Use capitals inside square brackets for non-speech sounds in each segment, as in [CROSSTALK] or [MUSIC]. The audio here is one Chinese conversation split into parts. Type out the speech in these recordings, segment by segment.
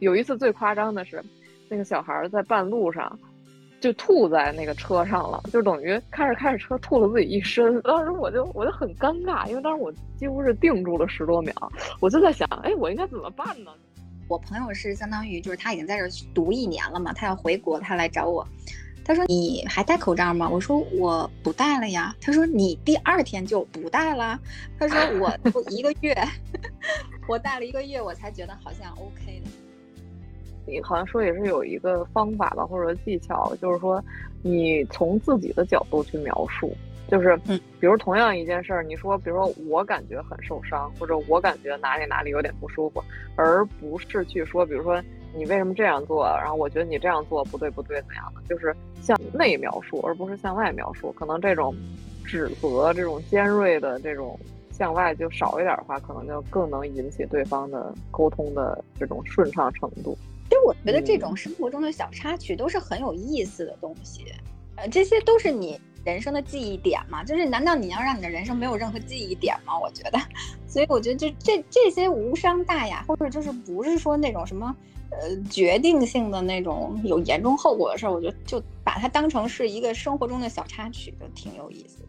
有一次最夸张的是，那个小孩在半路上就吐在那个车上了，就等于开着开着车吐了自己一身。当时我就我就很尴尬，因为当时我几乎是定住了十多秒，我就在想，哎，我应该怎么办呢？我朋友是相当于就是他已经在这读一年了嘛，他要回国，他来找我。他说：“你还戴口罩吗？”我说：“我不戴了呀。”他说：“你第二天就不戴了？”他说：“我 [LAUGHS] 一个月，[LAUGHS] 我戴了一个月，我才觉得好像 OK 的。”你好像说也是有一个方法吧，或者技巧，就是说你从自己的角度去描述，就是比如同样一件事儿，你说，比如说我感觉很受伤，或者我感觉哪里哪里有点不舒服，而不是去说，比如说。你为什么这样做？然后我觉得你这样做不对，不对，怎样的？就是向内描述，而不是向外描述。可能这种指责、这种尖锐的这种向外就少一点的话，可能就更能引起对方的沟通的这种顺畅程度。其实我觉得这种生活中的小插曲都是很有意思的东西，呃，这些都是你人生的记忆点嘛。就是难道你要让你的人生没有任何记忆点吗？我觉得，所以我觉得就这这些无伤大雅，或者就是不是说那种什么。呃，决定性的那种有严重后果的事儿，我觉得就把它当成是一个生活中的小插曲，就挺有意思的。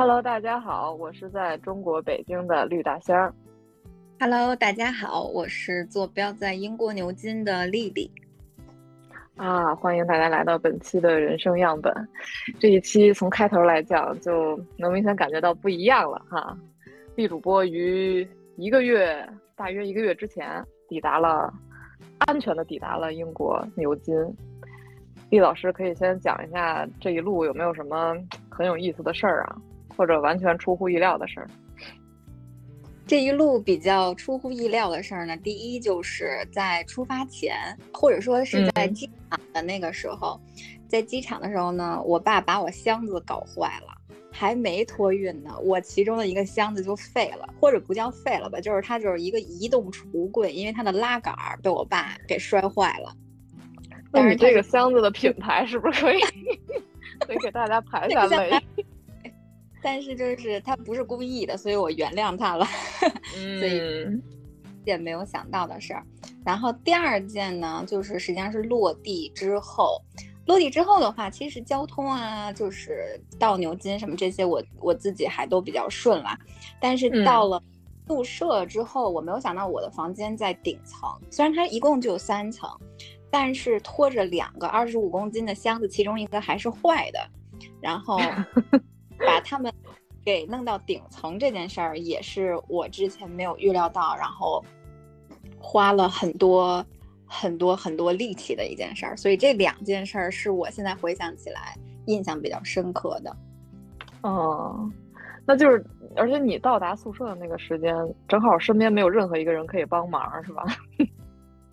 Hello，大家好，我是在中国北京的绿大仙儿。Hello，大家好，我是坐标在英国牛津的丽丽。啊，欢迎大家来到本期的人生样本。这一期从开头来讲，就能明显感觉到不一样了哈。丽主播于一个月，大约一个月之前抵达了，安全的抵达了英国牛津。毕老师可以先讲一下这一路有没有什么很有意思的事儿啊，或者完全出乎意料的事儿。这一路比较出乎意料的事儿呢，第一就是在出发前，或者说是在机场的那个时候，在机场的时候呢，我爸把我箱子搞坏了，还没托运呢，我其中的一个箱子就废了，或者不叫废了吧，就是它就是一个移动橱柜，因为它的拉杆被我爸给摔坏了。但是这个箱子的品牌是不是可以 [LAUGHS] 可以给大家排下雷？但是就是他不是故意的，所以我原谅他了。[LAUGHS] 所以件没有想到的事儿。然后第二件呢，就是实际上是落地之后，落地之后的话，其实交通啊，就是到牛津什么这些，我我自己还都比较顺啦。但是到了宿舍之后，我没有想到我的房间在顶层，虽然它一共就三层，但是拖着两个二十五公斤的箱子，其中一个还是坏的，然后。把他们给弄到顶层这件事儿，也是我之前没有预料到，然后花了很多很多很多力气的一件事儿。所以这两件事儿是我现在回想起来印象比较深刻的。哦，那就是，而且你到达宿舍的那个时间，正好身边没有任何一个人可以帮忙，是吧？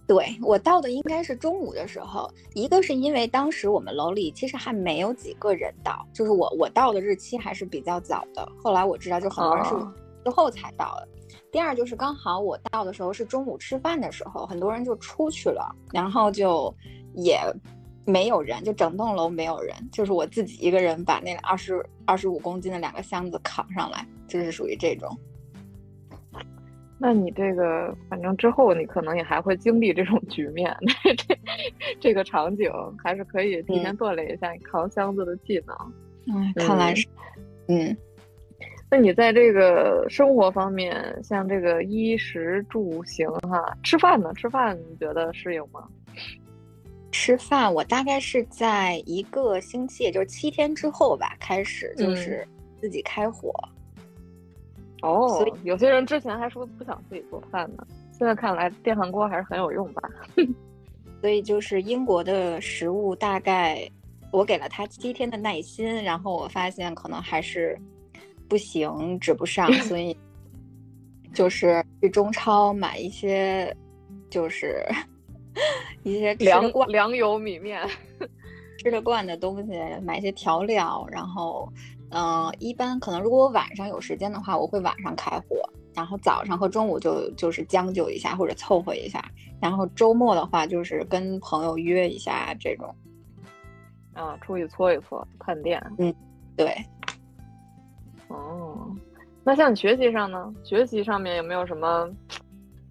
对我到的应该是中午的时候，一个是因为当时我们楼里其实还没有几个人到，就是我我到的日期还是比较早的。后来我知道，就很多人是之后才到的。第二就是刚好我到的时候是中午吃饭的时候，很多人就出去了，然后就也没有人，就整栋楼没有人，就是我自己一个人把那个二十二十五公斤的两个箱子扛上来，就是属于这种。那你这个，反正之后你可能也还会经历这种局面，[LAUGHS] 这这个场景还是可以提前锻炼一下你扛箱子的技能。嗯，看来是，嗯。那你在这个生活方面，像这个衣食住行哈，吃饭呢？吃饭你觉得适应吗？吃饭，我大概是在一个星期，也就是七天之后吧，开始就是自己开火。哦，所以有些人之前还说不想自己做饭呢，现在看来电饭锅还是很有用吧？[LAUGHS] 所以就是英国的食物，大概我给了他七天的耐心，然后我发现可能还是不行，指不上，所以 [LAUGHS] 就是去中超买一些，就是 [LAUGHS] 一些粮粮油米面吃得惯的东西，买一些调料，然后嗯，一般可能如果我晚上有时间的话，我会晚上开火。然后早上和中午就就是将就一下或者凑合一下，然后周末的话就是跟朋友约一下这种，啊，出去搓一搓，探店。嗯，对。哦，那像你学习上呢？学习上面有没有什么？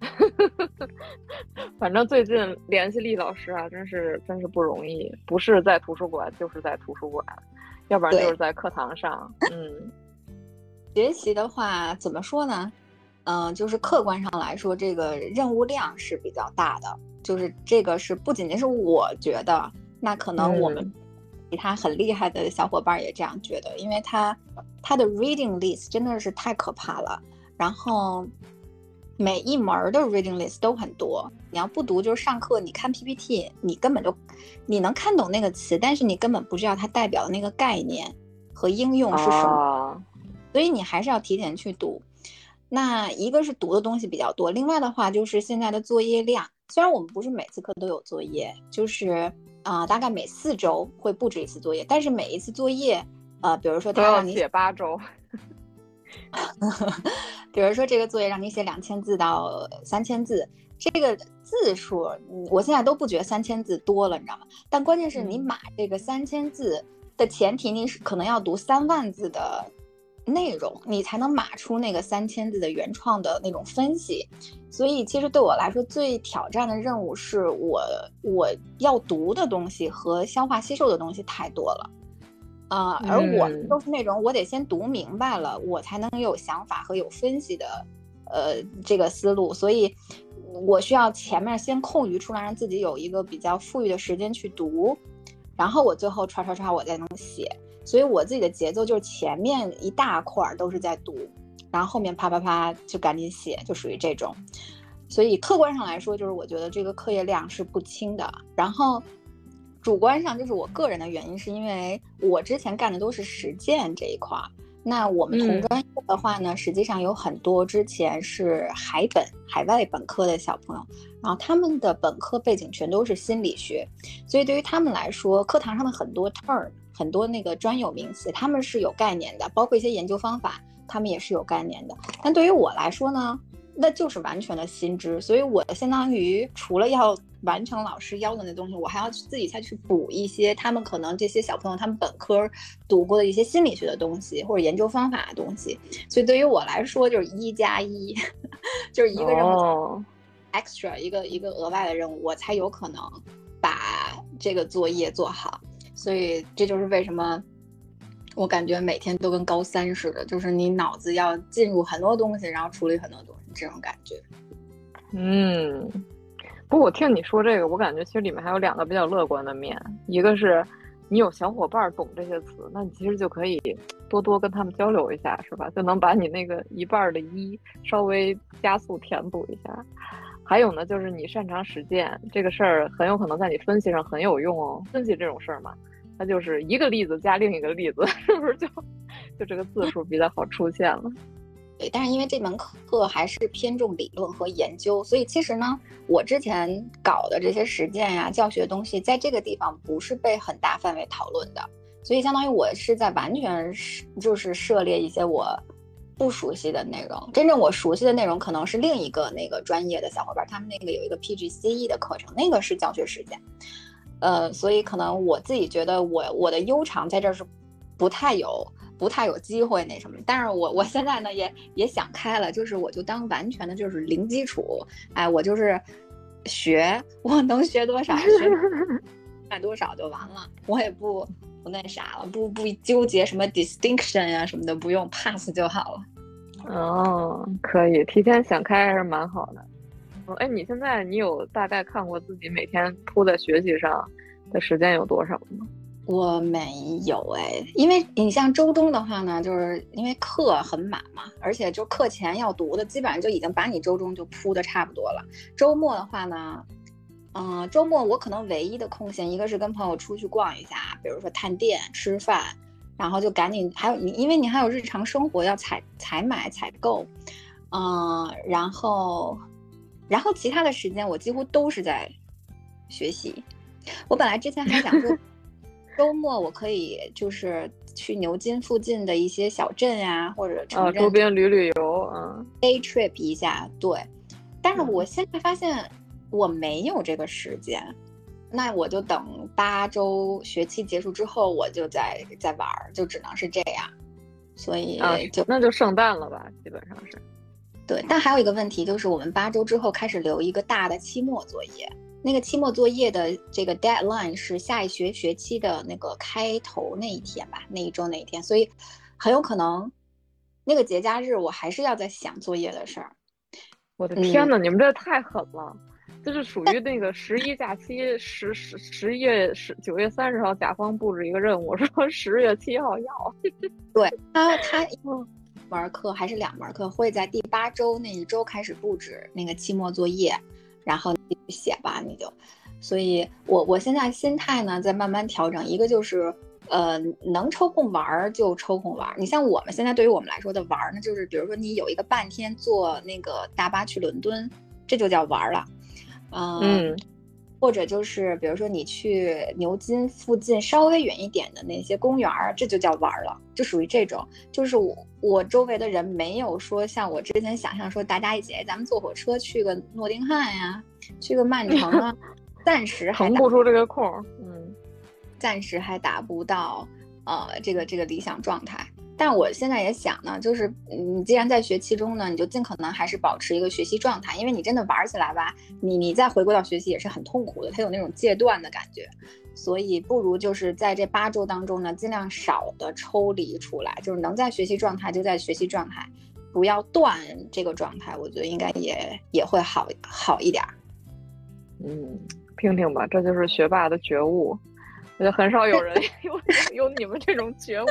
[LAUGHS] 反正最近联系厉老师啊，真是真是不容易，不是在图书馆就是在图书馆，要不然就是在课堂上。嗯，[LAUGHS] 学习的话怎么说呢？嗯，就是客观上来说，这个任务量是比较大的。就是这个是不仅仅是我觉得，那可能我们其他很厉害的小伙伴也这样觉得，因为他他的 reading list 真的是太可怕了。然后每一门的 reading list 都很多，你要不读就是上课，你看 PPT，你根本就你能看懂那个词，但是你根本不知道它代表的那个概念和应用是什么，所以你还是要提前去读。那一个是读的东西比较多，另外的话就是现在的作业量，虽然我们不是每次课都有作业，就是啊，大概每四周会布置一次作业，但是每一次作业，呃，比如说他让你写八周，[LAUGHS] 比如说这个作业让你写两千字到三千字，这个字数，我现在都不觉得三千字多了，你知道吗？但关键是你码这个三千字的前提，你是可能要读三万字的。内容你才能码出那个三千字的原创的那种分析，所以其实对我来说最挑战的任务是我我要读的东西和消化吸收的东西太多了，啊，而我都是那种我得先读明白了，我才能有想法和有分析的，呃，这个思路，所以我需要前面先空余出来，让自己有一个比较富裕的时间去读，然后我最后唰唰唰我再能写。所以我自己的节奏就是前面一大块儿都是在读，然后后面啪啪啪就赶紧写，就属于这种。所以客观上来说，就是我觉得这个课业量是不轻的。然后主观上就是我个人的原因，是因为我之前干的都是实践这一块儿。那我们同专业的话呢，实际上有很多之前是海本海外本科的小朋友，然后他们的本科背景全都是心理学，所以对于他们来说，课堂上的很多 term。很多那个专有名词，他们是有概念的，包括一些研究方法，他们也是有概念的。但对于我来说呢，那就是完全的新知，所以我相当于除了要完成老师要的那东西，我还要自己再去补一些他们可能这些小朋友他们本科读过的一些心理学的东西或者研究方法的东西。所以对于我来说，就是一加一，[LAUGHS] 就是一个任务 extra 一个一个额外的任务，我才有可能把这个作业做好。所以这就是为什么我感觉每天都跟高三似的，就是你脑子要进入很多东西，然后处理很多东西，这种感觉。嗯，不过我听你说这个，我感觉其实里面还有两个比较乐观的面，一个是你有小伙伴懂这些词，那你其实就可以多多跟他们交流一下，是吧？就能把你那个一半的一稍微加速填补一下。还有呢，就是你擅长实践这个事儿，很有可能在你分析上很有用哦。分析这种事儿嘛，它就是一个例子加另一个例子，[LAUGHS] 是不是就就这个字数比较好出现了？对，但是因为这门课还是偏重理论和研究，所以其实呢，我之前搞的这些实践呀、教学东西，在这个地方不是被很大范围讨论的，所以相当于我是在完全是就是涉猎一些我。不熟悉的内容，真正我熟悉的内容可能是另一个那个专业的小伙伴，他们那个有一个 PGCE 的课程，那个是教学实践。呃，所以可能我自己觉得我我的悠长在这是不太有不太有机会那什么，但是我我现在呢也也想开了，就是我就当完全的就是零基础，哎，我就是学，我能学多少学 [LAUGHS] 多少就完了，我也不。不那啥了，不不纠结什么 distinction 呀什么的，不用 pass 就好了。哦，可以提前想开还是蛮好的。哦，哎，你现在你有大概看过自己每天扑在学习上的时间有多少吗？我没有哎，因为你像周中的话呢，就是因为课很满嘛，而且就课前要读的，基本上就已经把你周中就铺的差不多了。周末的话呢。嗯，周末我可能唯一的空闲，一个是跟朋友出去逛一下，比如说探店、吃饭，然后就赶紧还有你，因为你还有日常生活要采采买、采购，嗯，然后，然后其他的时间我几乎都是在学习。我本来之前还想说，周末我可以就是去牛津附近的一些小镇呀，或者城镇周边旅旅游，嗯，day trip 一下，对。但是我现在发现。我没有这个时间，那我就等八周学期结束之后，我就再再玩儿，就只能是这样。所以就那就圣诞了吧，基本上是。对，但还有一个问题就是，我们八周之后开始留一个大的期末作业，那个期末作业的这个 deadline 是下一学学期的那个开头那一天吧，那一周那一天，所以很有可能那个节假日我还是要在想作业的事儿。我的天呐，你们这太狠了！就是属于那个十一假期，十十十一月十九月三十号，甲方布置一个任务，说 [LAUGHS] 十月七号要。[LAUGHS] 对他，他一门课还是两门课，会在第八周那一周开始布置那个期末作业，然后你写吧，你就。所以我我现在心态呢在慢慢调整，一个就是呃能抽空玩儿就抽空玩儿。你像我们现在对于我们来说的玩儿呢，就是比如说你有一个半天坐那个大巴去伦敦，这就叫玩儿了。嗯，或者就是比如说你去牛津附近稍微远一点的那些公园儿，这就叫玩了，就属于这种。就是我我周围的人没有说像我之前想象说大家一起，咱们坐火车去个诺丁汉呀，去个曼城啊，暂时还腾不出这个空。嗯，暂时还达不到呃这个这个理想状态。但我现在也想呢，就是你既然在学期中呢，你就尽可能还是保持一个学习状态，因为你真的玩起来吧，你你再回归到学习也是很痛苦的，它有那种戒断的感觉，所以不如就是在这八周当中呢，尽量少的抽离出来，就是能在学习状态就在学习状态，不要断这个状态，我觉得应该也也会好好一点。嗯，听听吧，这就是学霸的觉悟。我觉得很少有人 [LAUGHS] 有 [LAUGHS] 有你们这种觉悟，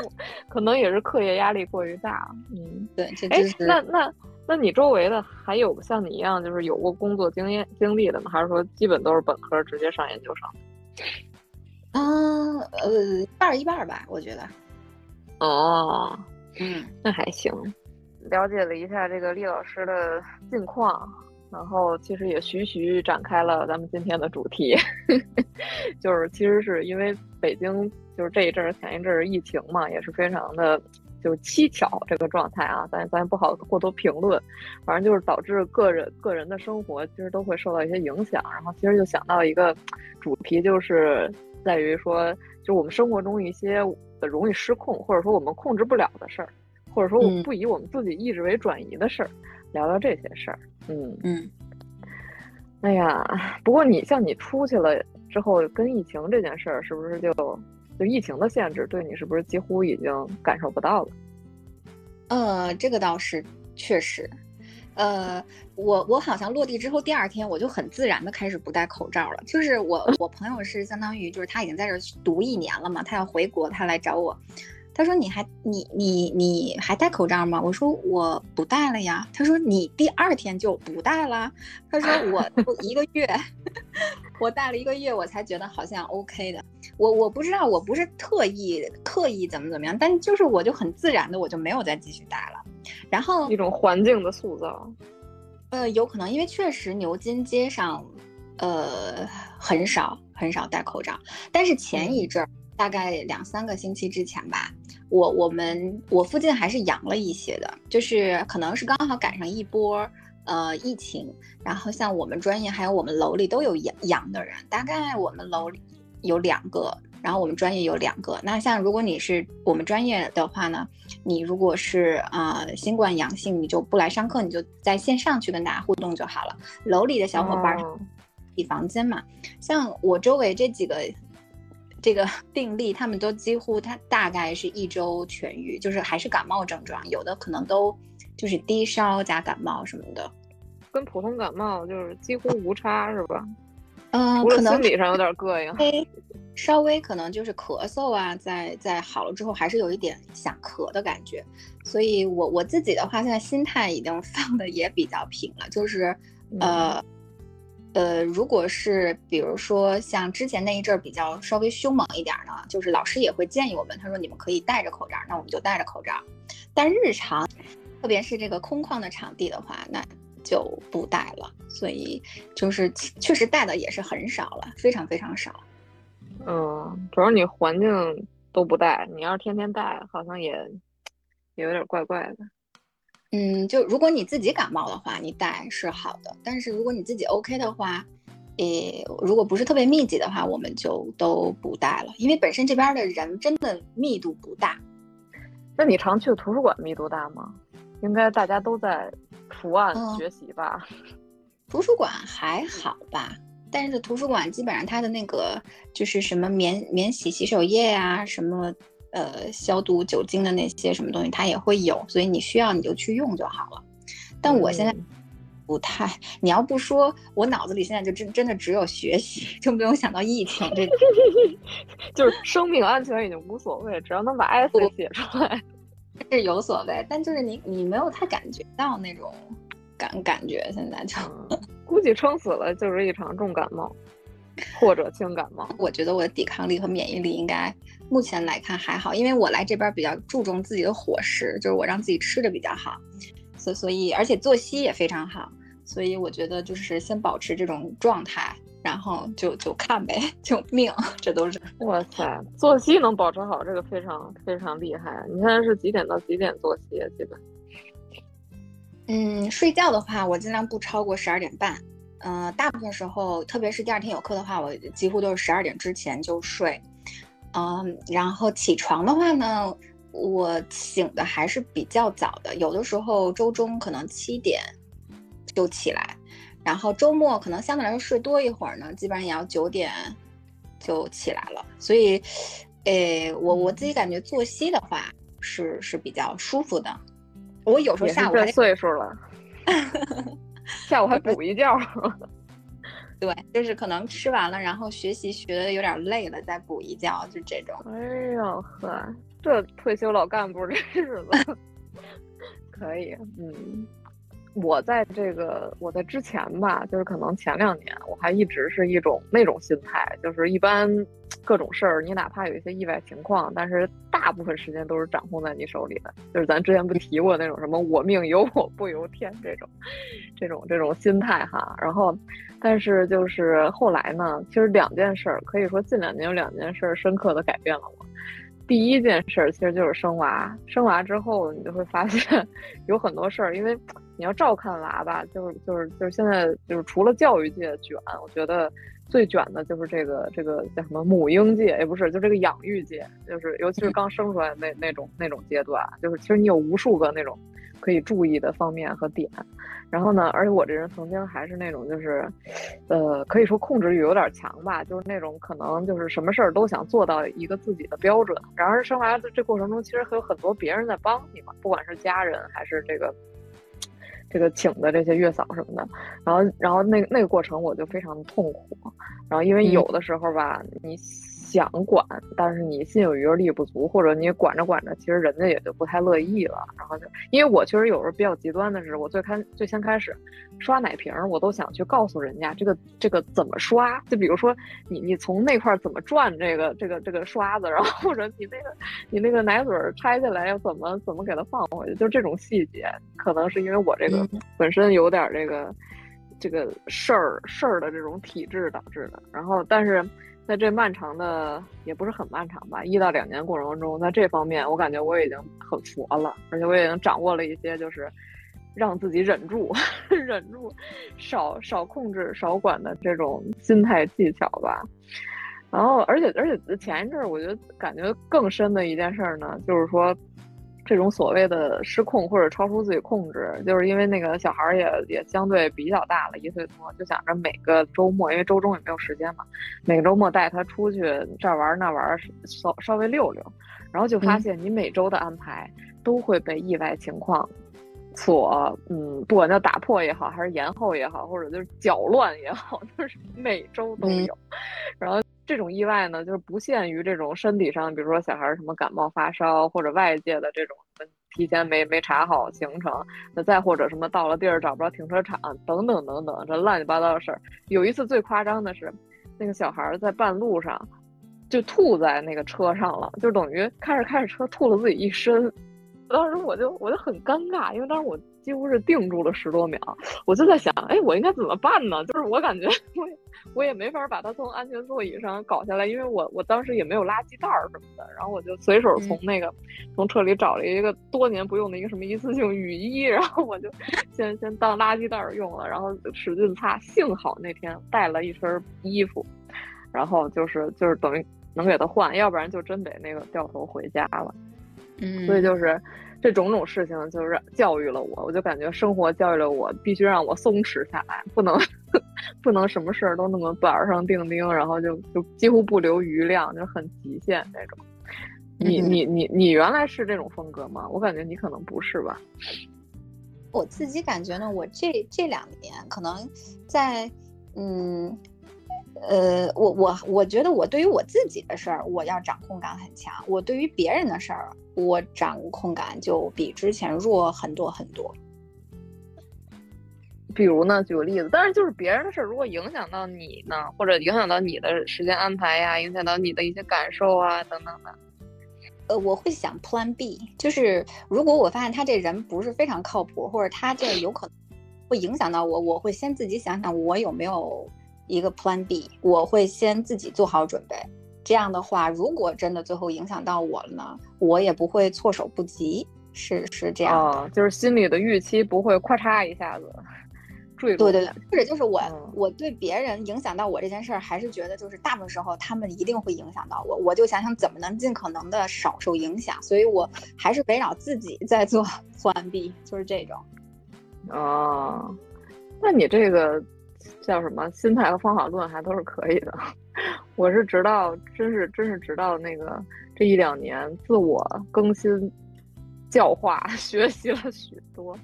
可能也是课业压力过于大。嗯，对，哎，那那那你周围的还有像你一样就是有过工作经验经历的吗？还是说基本都是本科直接上研究生？嗯，呃，一半一半吧，我觉得。哦，嗯，那还行。了解了一下这个厉老师的近况。然后其实也徐徐展开了咱们今天的主题，[LAUGHS] 就是其实是因为北京就是这一阵儿前一阵儿疫情嘛，也是非常的就是蹊跷这个状态啊，咱咱也不好过多评论，反正就是导致个人个人的生活其实都会受到一些影响。然后其实就想到一个主题，就是在于说，就我们生活中一些容易失控，或者说我们控制不了的事儿，或者说我们不以我们自己意志为转移的事儿。聊聊这些事儿，嗯嗯，哎呀，不过你像你出去了之后，跟疫情这件事儿，是不是就就疫情的限制对你是不是几乎已经感受不到了？呃，这个倒是确实，呃，我我好像落地之后第二天，我就很自然的开始不戴口罩了。就是我我朋友是相当于就是他已经在这读一年了嘛，他要回国，他来找我。他说：“你还你你你还戴口罩吗？”我说：“我不戴了呀。”他说：“你第二天就不戴了？”他说：[LAUGHS] “我一个月，[LAUGHS] 我戴了一个月，我才觉得好像 OK 的。我我不知道，我不是特意刻意怎么怎么样，但就是我就很自然的，我就没有再继续戴了。然后一种环境的塑造，呃，有可能因为确实牛津街上，呃，很少很少戴口罩，但是前一阵儿。大概两三个星期之前吧，我我们我附近还是阳了一些的，就是可能是刚好赶上一波呃疫情，然后像我们专业还有我们楼里都有阳阳的人，大概我们楼里有两个，然后我们专业有两个。那像如果你是我们专业的话呢，你如果是啊新冠阳性，你就不来上课，你就在线上去跟大家互动就好了。楼里的小伙伴比房间嘛，像我周围这几个。这个 [LAUGHS] 病例，他们都几乎，他大概是一周痊愈，就是还是感冒症状，有的可能都就是低烧加感冒什么的，跟普通感冒就是几乎无差，是吧？嗯，可能心理上有点膈应，稍微可能就是咳嗽啊，在在好了之后还是有一点想咳的感觉，所以我我自己的话，现在心态已经放的也比较平了，就是呃。呃，如果是比如说像之前那一阵儿比较稍微凶猛一点呢，就是老师也会建议我们，他说你们可以戴着口罩，那我们就戴着口罩。但日常，特别是这个空旷的场地的话，那就不戴了。所以就是确实戴的也是很少了，非常非常少。嗯，主要你环境都不戴，你要是天天戴，好像也也有点怪怪的。嗯，就如果你自己感冒的话，你戴是好的。但是如果你自己 OK 的话，诶，如果不是特别密集的话，我们就都不戴了。因为本身这边的人真的密度不大。那你常去的图书馆密度大吗？应该大家都在伏案学习吧？[LAUGHS] 图书馆还好吧？但是图书馆基本上它的那个就是什么免免洗洗手液呀，什么。呃，消毒酒精的那些什么东西，它也会有，所以你需要你就去用就好了。但我现在不太，你要不说，我脑子里现在就真真的只有学习，[LAUGHS] 就没有想到疫情这，[LAUGHS] 就是生命安全已经无所谓，只要能把 S 写出来 [LAUGHS] 是有所谓。但就是你你没有太感觉到那种感感觉，现在就估计撑死了就是一场重感冒。或者轻感冒，我觉得我的抵抗力和免疫力应该目前来看还好，因为我来这边比较注重自己的伙食，就是我让自己吃的比较好，所所以而且作息也非常好，所以我觉得就是先保持这种状态，然后就就看呗，[LAUGHS] 救命，这都是哇塞，作息能保持好，这个非常非常厉害。你现在是几点到几点作息？基本？嗯，睡觉的话，我尽量不超过十二点半。嗯，大部分时候，特别是第二天有课的话，我几乎都是十二点之前就睡。嗯，然后起床的话呢，我醒的还是比较早的，有的时候周中可能七点就起来，然后周末可能相对来说睡多一会儿呢，基本上也要九点就起来了。所以，诶，我我自己感觉作息的话是是比较舒服的。我有时候下午这岁数了。[LAUGHS] 下午还补一觉，对，就是可能吃完了，然后学习学的有点累了，再补一觉，就这种。哎呦呵，这退休老干部这日子可以，嗯。我在这个我在之前吧，就是可能前两年，我还一直是一种那种心态，就是一般各种事儿，你哪怕有一些意外情况，但是大部分时间都是掌控在你手里的。就是咱之前不提过那种什么“我命由我不由天”这种，这种这种心态哈。然后，但是就是后来呢，其实两件事儿，可以说近两年有两件事儿深刻的改变了我。第一件事儿其实就是生娃，生娃之后你就会发现 [LAUGHS] 有很多事儿，因为。你要照看娃吧，就是就是就是现在就是除了教育界卷，我觉得最卷的就是这个这个叫什么母婴界，也不是，就这个养育界，就是尤其是刚生出来那那种那种阶段，就是其实你有无数个那种可以注意的方面和点。然后呢，而且我这人曾经还是那种就是，呃，可以说控制欲有点强吧，就是那种可能就是什么事儿都想做到一个自己的标准。然而生娃的这过程中，其实还有很多别人在帮你嘛，不管是家人还是这个。这个请的这些月嫂什么的，然后，然后那那个过程我就非常的痛苦，然后因为有的时候吧，你。想管，但是你心有余而力不足，或者你管着管着，其实人家也就不太乐意了。然后就，因为我确实有时候比较极端的是，我最开最先开始刷奶瓶，我都想去告诉人家这个这个怎么刷。就比如说你你从那块怎么转这个这个这个刷子，然后或者你那个你那个奶嘴拆下来要怎么怎么给它放回去，就这种细节，可能是因为我这个本身有点这个这个事儿事儿的这种体质导致的。然后但是。在这漫长的也不是很漫长吧，一到两年过程中，在这方面我感觉我已经很佛了，而且我已经掌握了一些就是让自己忍住、[LAUGHS] 忍住、少少控制、少管的这种心态技巧吧。然后，而且而且前一阵儿，我觉得感觉更深的一件事呢，就是说。这种所谓的失控或者超出自己控制，就是因为那个小孩儿也也相对比较大了，一岁多，就想着每个周末，因为周中也没有时间嘛，每个周末带他出去这儿玩那玩，稍稍微溜溜，然后就发现你每周的安排都会被意外情况所，嗯，不管叫打破也好，还是延后也好，或者就是搅乱也好，[LAUGHS] 就是每周都有，然后。这种意外呢，就是不限于这种身体上，比如说小孩什么感冒发烧，或者外界的这种提前没没查好行程，那再或者什么到了地儿找不着停车场等等等等，这乱七八糟的事儿。有一次最夸张的是，那个小孩在半路上就吐在那个车上了，就等于开着开着车吐了自己一身。当时我就我就很尴尬，因为当时我几乎是定住了十多秒，我就在想，哎，我应该怎么办呢？就是我感觉 [LAUGHS] 我我也没法把他从安全座椅上搞下来，因为我我当时也没有垃圾袋儿什么的，然后我就随手从那个从车里找了一个多年不用的一个什么一次性雨衣，然后我就先先当垃圾袋儿用了，然后使劲擦，幸好那天带了一身衣服，然后就是就是等于能给他换，要不然就真得那个掉头回家了。嗯，所以就是这种种事情，就是教育了我。我就感觉生活教育了我，必须让我松弛下来，不能 [LAUGHS] 不能什么事儿都那么板上钉钉，然后就就几乎不留余量，就很极限那种。你你你你原来是这种风格吗？我感觉你可能不是吧。我自己感觉呢，我这这两年可能在嗯。呃，我我我觉得我对于我自己的事儿，我要掌控感很强。我对于别人的事儿，我掌控感就比之前弱很多很多。比如呢，举个例子，但是就是别人的事儿，如果影响到你呢，或者影响到你的时间安排呀，影响到你的一些感受啊等等的。呃，我会想 Plan B，就是如果我发现他这人不是非常靠谱，或者他这有可能会影响到我，我会先自己想想我有没有。一个 Plan B，我会先自己做好准备。这样的话，如果真的最后影响到我了呢，我也不会措手不及。是是这样，哦就是心里的预期不会咔嚓一下子 [LAUGHS] 坠落。对对对，或者就是我我对别人影响到我这件事儿，还是觉得就是大部分时候他们一定会影响到我，我就想想怎么能尽可能的少受影响。所以我还是围绕自己 [LAUGHS] 在做 Plan B，就是这种。哦，那你这个。叫什么心态和方法论还都是可以的，[LAUGHS] 我是直到真是真是直到那个这一两年自我更新、教化、[LAUGHS] 学习了许多，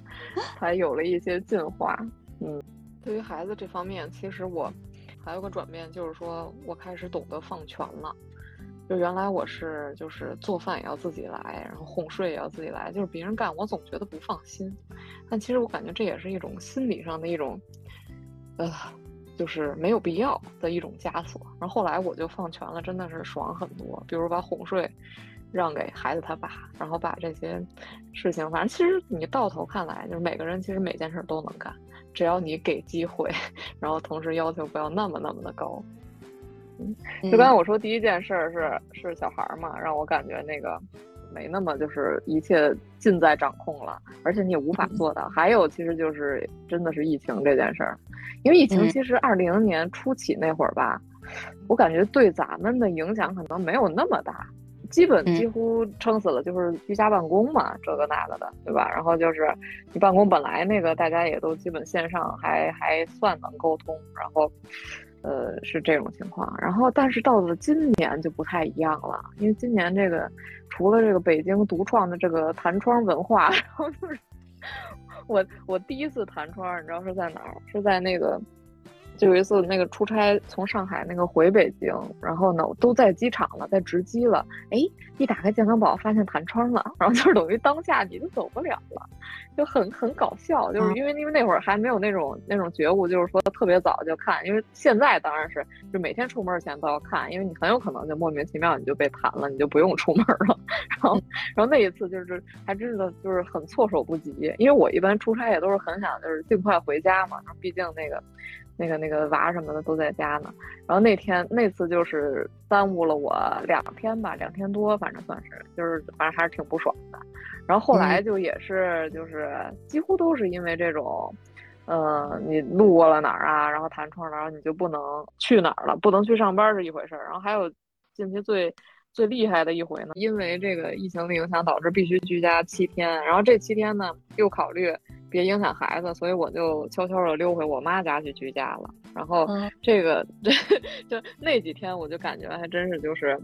才有了一些进化。嗯，对于孩子这方面，其实我还有个转变，就是说我开始懂得放权了。就原来我是就是做饭也要自己来，然后哄睡也要自己来，就是别人干我总觉得不放心。但其实我感觉这也是一种心理上的一种。呃，就是没有必要的一种枷锁。然后后来我就放权了，真的是爽很多。比如把哄睡让给孩子他爸，然后把这些事情，反正其实你到头看来，就是每个人其实每件事都能干，只要你给机会，然后同时要求不要那么那么的高。嗯，就刚才我说第一件事是是小孩嘛，让我感觉那个。没那么就是一切尽在掌控了，而且你也无法做到。还有，其实就是真的是疫情这件事儿，因为疫情其实二零年初起那会儿吧，我感觉对咱们的影响可能没有那么大，基本几乎撑死了就是居家办公嘛，这个那个的，对吧？然后就是你办公本来那个大家也都基本线上还还算能沟通，然后。呃，是这种情况，然后但是到了今年就不太一样了，因为今年这个除了这个北京独创的这个弹窗文化，然后就是 [LAUGHS] 我我第一次弹窗，你知道是在哪儿？是在那个。就有一次那个出差从上海那个回北京，然后呢我都在机场了，在值机了，哎，一打开健康宝发现弹窗了，然后就是等于当下你就走不了了，就很很搞笑，就是因为因为那会儿还没有那种那种觉悟，就是说特别早就看，因为现在当然是就每天出门前都要看，因为你很有可能就莫名其妙你就被弹了，你就不用出门了，[LAUGHS] 然后然后那一次就是还真的就是很措手不及，因为我一般出差也都是很想就是尽快回家嘛，毕竟那个。那个那个娃什么的都在家呢，然后那天那次就是耽误了我两天吧，两天多，反正算是，就是反正还是挺不爽的。然后后来就也是就是几乎都是因为这种，呃，你路过了哪儿啊，然后弹窗，然后你就不能去哪儿了，不能去上班是一回事儿。然后还有近期最最厉害的一回呢，因为这个疫情的影响，导致必须居家七天，然后这七天呢又考虑。别影响孩子，所以我就悄悄的溜回我妈家去居家了。然后这个这 [LAUGHS] 就那几天，我就感觉还真是就是，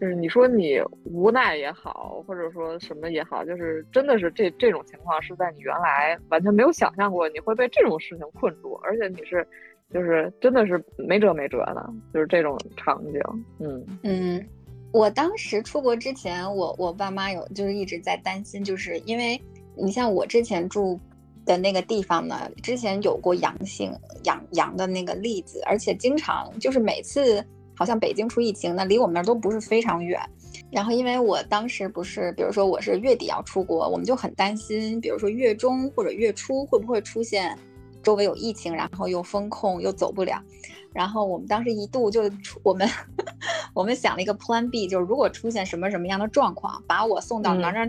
就是你说你无奈也好，或者说什么也好，就是真的是这这种情况是在你原来完全没有想象过你会被这种事情困住，而且你是就是真的是没辙没辙的，就是这种场景。嗯嗯，我当时出国之前，我我爸妈有就是一直在担心，就是因为你像我之前住的那个地方呢，之前有过阳性阳阳的那个例子，而且经常就是每次好像北京出疫情，那离我们那儿都不是非常远。然后，因为我当时不是，比如说我是月底要出国，我们就很担心，比如说月中或者月初会不会出现周围有疫情，然后又封控又走不了。然后我们当时一度就我们 [LAUGHS] 我们想了一个 Plan B，就是如果出现什么什么样的状况，把我送到哪哪，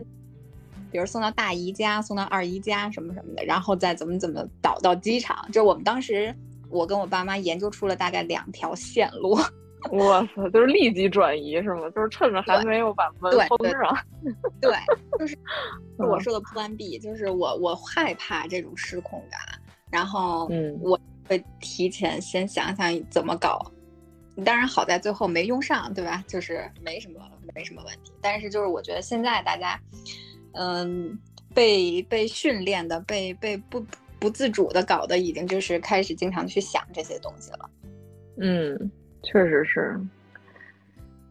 比如送到大姨家、送到二姨家什么什么的，然后再怎么怎么导到机场。就我们当时，我跟我爸妈研究出了大概两条线路。[LAUGHS] 哇塞，就是立即转移是吗？就是趁着还没有把门封上。[LAUGHS] 对，就是我说的 Plan B，就是我我害怕这种失控感，然后嗯，我会提前先想想怎么搞。当然好在最后没用上，对吧？就是没什么没什么问题。但是就是我觉得现在大家，嗯，被被训练的，被被不不自主的搞的，已经就是开始经常去想这些东西了。嗯。确实是，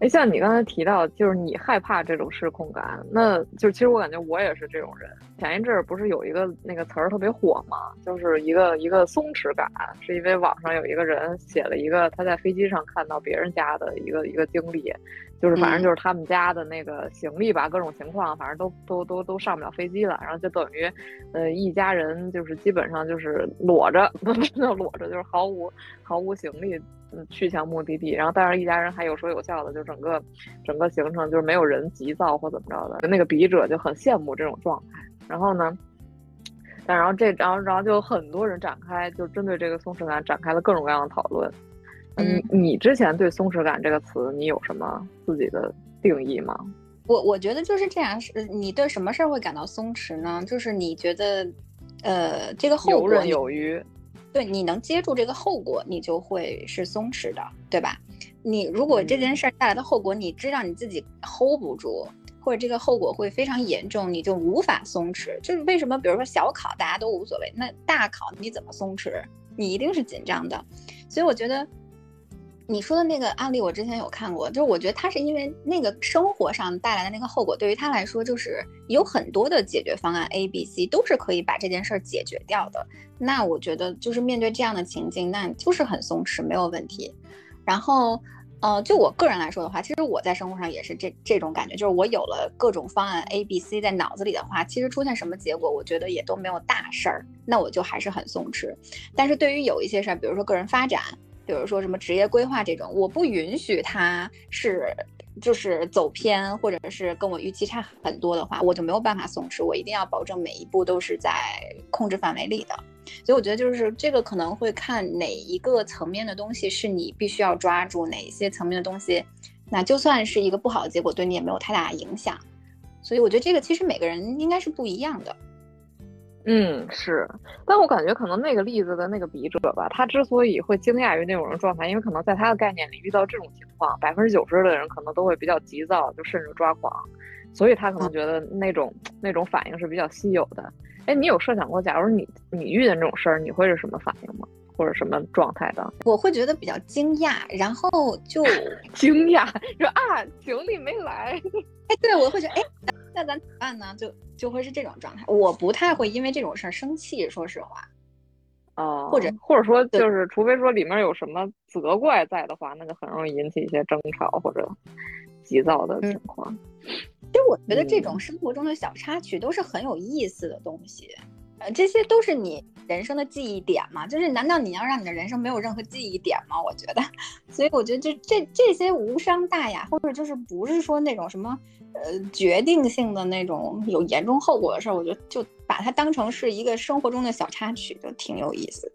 哎，像你刚才提到，就是你害怕这种失控感，那就其实我感觉我也是这种人。前一阵儿不是有一个那个词儿特别火吗？就是一个一个松弛感，是因为网上有一个人写了一个他在飞机上看到别人家的一个一个经历，就是反正就是他们家的那个行李吧，各种情况，反正都都都都上不了飞机了，然后就等于，呃，一家人就是基本上就是裸着，[LAUGHS] 不能叫裸着，就是毫无毫无行李。去向目的地，然后但是一家人还有说有笑的，就整个整个行程就是没有人急躁或怎么着的。那个笔者就很羡慕这种状态。然后呢，但然后这然后然后就很多人展开就针对这个松弛感展开了各种各样的讨论。嗯，你之前对松弛感这个词你有什么自己的定义吗？我我觉得就是这样，是你对什么事儿会感到松弛呢？就是你觉得，呃，这个后游刃有余。对，你能接住这个后果，你就会是松弛的，对吧？你如果这件事儿带来的后果，你知道你自己 hold 不住，或者这个后果会非常严重，你就无法松弛。就是为什么，比如说小考大家都无所谓，那大考你怎么松弛？你一定是紧张的。所以我觉得。你说的那个案例，我之前有看过，就是我觉得他是因为那个生活上带来的那个后果，对于他来说，就是有很多的解决方案 A、B、C 都是可以把这件事儿解决掉的。那我觉得就是面对这样的情境，那就是很松弛，没有问题。然后，呃，就我个人来说的话，其实我在生活上也是这这种感觉，就是我有了各种方案 A、B、C 在脑子里的话，其实出现什么结果，我觉得也都没有大事儿，那我就还是很松弛。但是对于有一些事儿，比如说个人发展。比如说什么职业规划这种，我不允许他是就是走偏，或者是跟我预期差很多的话，我就没有办法松弛，我一定要保证每一步都是在控制范围里的。所以我觉得就是这个可能会看哪一个层面的东西是你必须要抓住，哪一些层面的东西，那就算是一个不好的结果，对你也没有太大的影响。所以我觉得这个其实每个人应该是不一样的。嗯，是，但我感觉可能那个例子的那个笔者吧，他之所以会惊讶于那种人状态，因为可能在他的概念里，遇到这种情况，百分之九十的人可能都会比较急躁，就甚至抓狂，所以他可能觉得那种那种反应是比较稀有的。哎，你有设想过，假如你你遇见这种事儿，你会是什么反应吗？或者什么状态的？我会觉得比较惊讶，然后就 [LAUGHS] 惊讶 [LAUGHS] 说啊，行李没来。哎，对，我会觉得哎。那咱怎么办呢？就就会是这种状态。我不太会因为这种事儿生气，说实话。哦，或者或者说，就是除非说里面有什么责怪在的话，那就很容易引起一些争吵或者急躁的情况。其实我觉得这种生活中的小插曲都是很有意思的东西。呃，这些都是你人生的记忆点嘛？就是难道你要让你的人生没有任何记忆点吗？我觉得，[LAUGHS] 所以我觉得就这这些无伤大雅，或者就是不是说那种什么。呃，决定性的那种有严重后果的事儿，我觉得就把它当成是一个生活中的小插曲，就挺有意思的。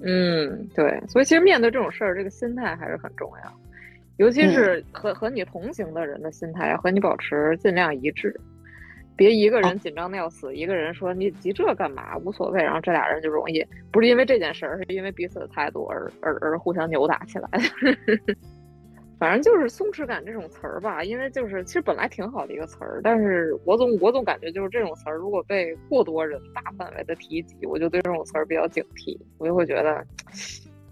嗯，对，所以其实面对这种事儿，这个心态还是很重要，尤其是和和你同行的人的心态和你保持尽量一致，别一个人紧张的要死，一个人说你急这干嘛，无所谓，然后这俩人就容易不是因为这件事儿，是因为彼此的态度而而而互相扭打起来。[LAUGHS] 反正就是松弛感这种词儿吧，因为就是其实本来挺好的一个词儿，但是我总我总感觉就是这种词儿如果被过多人大范围的提及，我就对这种词儿比较警惕，我就会觉得，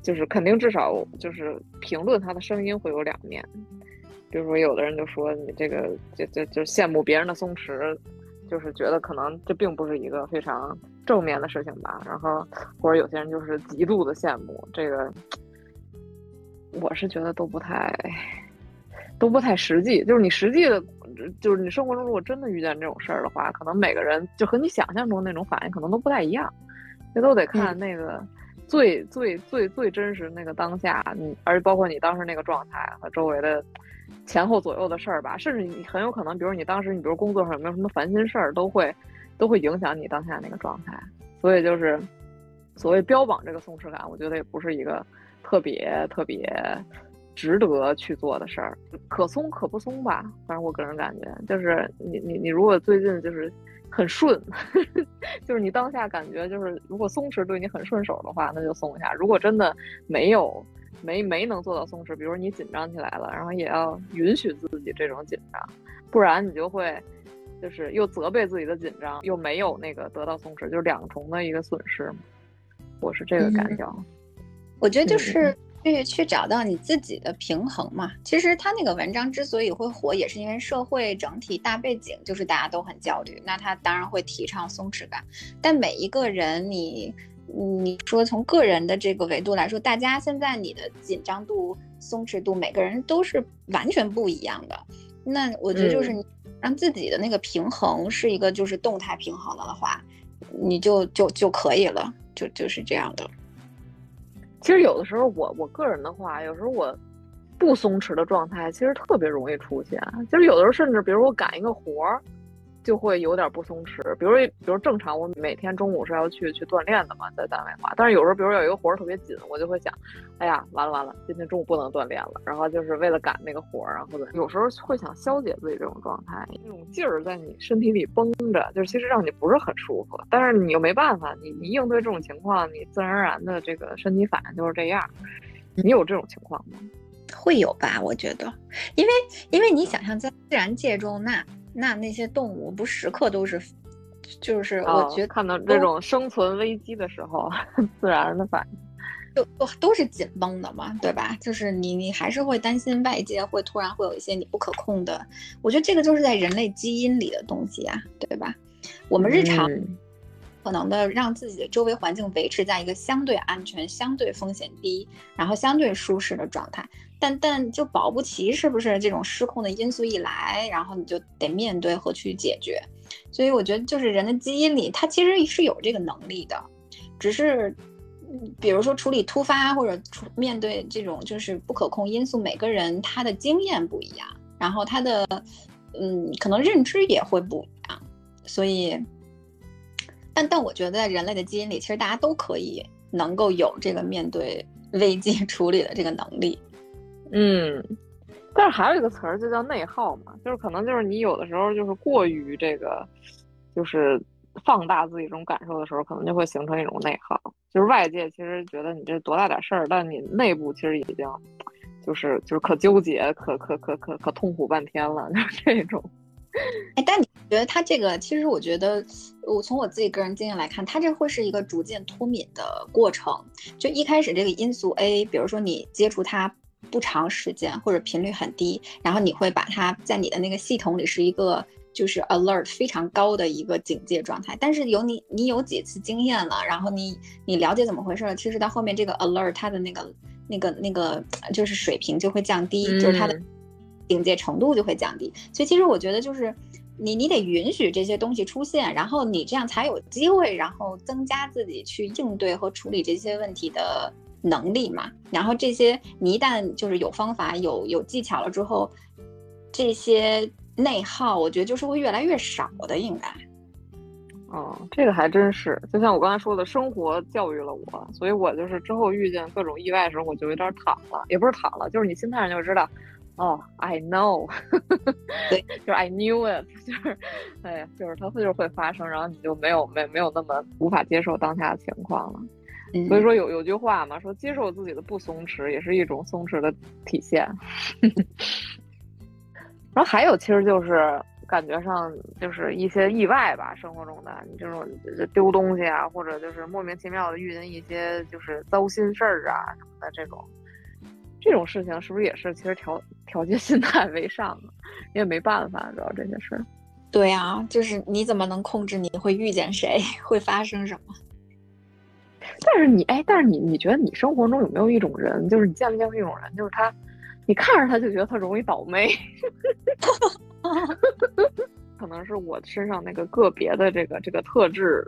就是肯定至少就是评论他的声音会有两面，比如说有的人就说你这个就就就羡慕别人的松弛，就是觉得可能这并不是一个非常正面的事情吧。然后或者有些人就是极度的羡慕这个，我是觉得都不太都不太实际。就是你实际的，就是你生活中如果真的遇见这种事儿的话，可能每个人就和你想象中那种反应可能都不太一样，这都得看那个。最最最最真实那个当下，你而包括你当时那个状态和周围的前后左右的事儿吧，甚至你很有可能，比如你当时你比如工作上有没有什么烦心事儿，都会都会影响你当下那个状态。所以就是所谓标榜这个松弛感，我觉得也不是一个特别特别值得去做的事儿，可松可不松吧。反正我个人感觉，就是你你你如果最近就是。很顺，[LAUGHS] 就是你当下感觉就是，如果松弛对你很顺手的话，那就松一下；如果真的没有没没能做到松弛，比如你紧张起来了，然后也要允许自己这种紧张，不然你就会就是又责备自己的紧张，又没有那个得到松弛，就是两重的一个损失。我是这个感觉。我觉得就是。去去找到你自己的平衡嘛。其实他那个文章之所以会火，也是因为社会整体大背景就是大家都很焦虑，那他当然会提倡松弛感。但每一个人，你你说从个人的这个维度来说，大家现在你的紧张度、松弛度，每个人都是完全不一样的。那我觉得就是你让自己的那个平衡是一个就是动态平衡了的话，你就就就可以了，就就是这样的。其实有的时候，我我个人的话，有时候我不松弛的状态，其实特别容易出现。就是有的时候，甚至比如我赶一个活儿。就会有点不松弛，比如比如正常我每天中午是要去去锻炼的嘛，在单位话，但是有时候比如有一个活儿特别紧，我就会想，哎呀，完了完了，今天中午不能锻炼了，然后就是为了赶那个活儿啊，或者有时候会想消解自己这种状态，那种劲儿在你身体里绷着，就是其实让你不是很舒服，但是你又没办法，你你应对这种情况，你自然而然的这个身体反应就是这样，你有这种情况吗？会有吧，我觉得，因为因为你想象在自然界中那。那那些动物不时刻都是，就是我觉得看到这种生存危机的时候，[LAUGHS] 自然的反应，就都都是紧绷的嘛，对吧？就是你你还是会担心外界会突然会有一些你不可控的，我觉得这个就是在人类基因里的东西啊，对吧？我们日常可能的让自己的周围环境维持在一个相对安全、相对风险低，然后相对舒适的状态。但但就保不齐是不是这种失控的因素一来，然后你就得面对和去解决。所以我觉得就是人的基因里，他其实是有这个能力的，只是，比如说处理突发或者处面对这种就是不可控因素，每个人他的经验不一样，然后他的嗯可能认知也会不一样。所以，但但我觉得在人类的基因里，其实大家都可以能够有这个面对危机处理的这个能力。嗯，但是还有一个词儿就叫内耗嘛，就是可能就是你有的时候就是过于这个，就是放大自己这种感受的时候，可能就会形成一种内耗。就是外界其实觉得你这多大点事儿，但你内部其实已经就是就是可纠结、可可可可可痛苦半天了，就是这种。哎，但你觉得他这个，其实我觉得，我从我自己个人经验来看，他这会是一个逐渐脱敏的过程。就一开始这个因素 A，比如说你接触它。不长时间或者频率很低，然后你会把它在你的那个系统里是一个就是 alert 非常高的一个警戒状态。但是有你你有几次经验了，然后你你了解怎么回事了，其实到后面这个 alert 它的那个那个那个就是水平就会降低，就是它的警戒程度就会降低。所以其实我觉得就是你你得允许这些东西出现，然后你这样才有机会，然后增加自己去应对和处理这些问题的。能力嘛，然后这些你一旦就是有方法、有有技巧了之后，这些内耗，我觉得就是会越来越少的，应该。哦，这个还真是，就像我刚才说的，生活教育了我，所以我就是之后遇见各种意外的时候，我就有点躺了，也不是躺了，就是你心态上就知道，哦，I know，[LAUGHS] 对，就是 I knew it，[LAUGHS] 就是，哎呀，就是它就是会发生，然后你就没有没没有那么无法接受当下的情况了。所以说有有句话嘛，说接受自己的不松弛也是一种松弛的体现。[LAUGHS] 然后还有其实就是感觉上就是一些意外吧，生活中的你这种丢东西啊，或者就是莫名其妙的遇见一些就是糟心事儿啊什么的这种，这种事情是不是也是其实调调节心态为上的？也没办法，主要这些事儿。对啊，就是你怎么能控制你会遇见谁，会发生什么？但是你哎，但是你你觉得你生活中有没有一种人，就是你见没见过一种人，就是他，你看着他就觉得他容易倒霉。[LAUGHS] [LAUGHS] 可能是我身上那个个别的这个这个特质，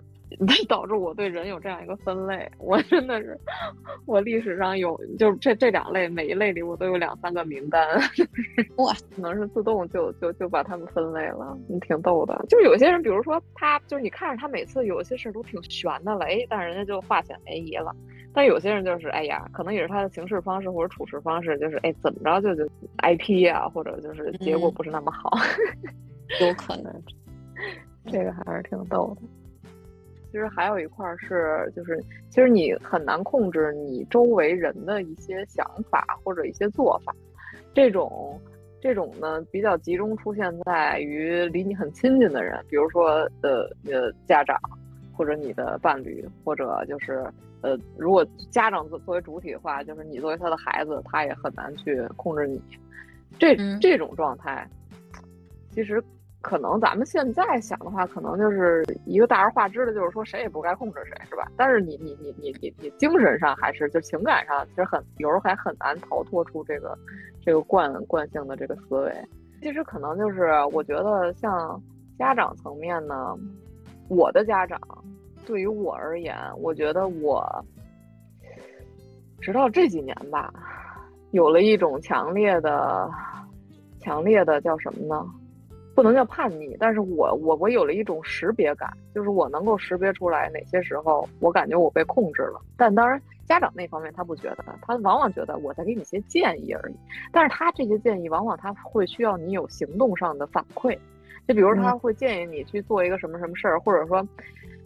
导致我对人有这样一个分类。我真的是，我历史上有就这这两类，每一类里我都有两三个名单。[LAUGHS] 哇，可能是自动就就就把他们分类了，你挺逗的。就有些人，比如说他，就是你看着他每次有些事都挺悬的了，哎，但是人家就化险为夷了。但有些人就是，哎呀，可能也是他的行事方式或者处事方式，就是哎怎么着就就挨批啊，或者就是结果不是那么好。[LAUGHS] 有可能，这个还是挺逗的。其实还有一块是，就是其实你很难控制你周围人的一些想法或者一些做法。这种这种呢，比较集中出现在于离你很亲近的人，比如说呃呃家长，或者你的伴侣，或者就是呃如果家长作作为主体的话，就是你作为他的孩子，他也很难去控制你。这这种状态，其实。可能咱们现在想的话，可能就是一个大而化之的，就是说谁也不该控制谁，是吧？但是你你你你你你精神上还是就情感上，其实很有时候还很难逃脱出这个这个惯惯性的这个思维。其实可能就是我觉得像家长层面呢，我的家长对于我而言，我觉得我直到这几年吧，有了一种强烈的强烈的叫什么呢？不能叫叛逆，但是我我我有了一种识别感，就是我能够识别出来哪些时候我感觉我被控制了。但当然，家长那方面他不觉得，他往往觉得我在给你些建议而已。但是他这些建议往往他会需要你有行动上的反馈，就比如他会建议你去做一个什么什么事儿，或者说，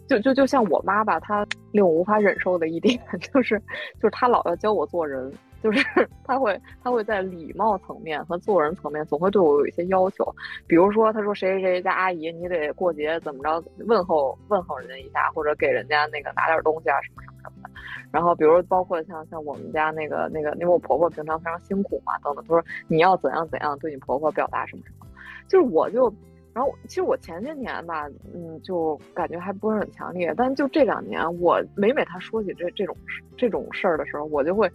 就就就像我妈吧，她令我无法忍受的一点 [LAUGHS] 就是，就是她老要教我做人。就是 [LAUGHS] 他会，他会在礼貌层面和做人层面，总会对我有一些要求。比如说，他说谁谁谁家阿姨，你得过节怎么着问候问候人家一下，或者给人家那个拿点东西啊什么什么什么的。然后，比如包括像像我们家那个那个，因为我婆婆平常非常辛苦嘛，等等。他说你要怎样怎样对你婆婆表达什么什么。就是我就，然后其实我前些年吧，嗯，就感觉还不是很强烈，但就这两年，我每每他说起这这种这种事儿的时候，我就会。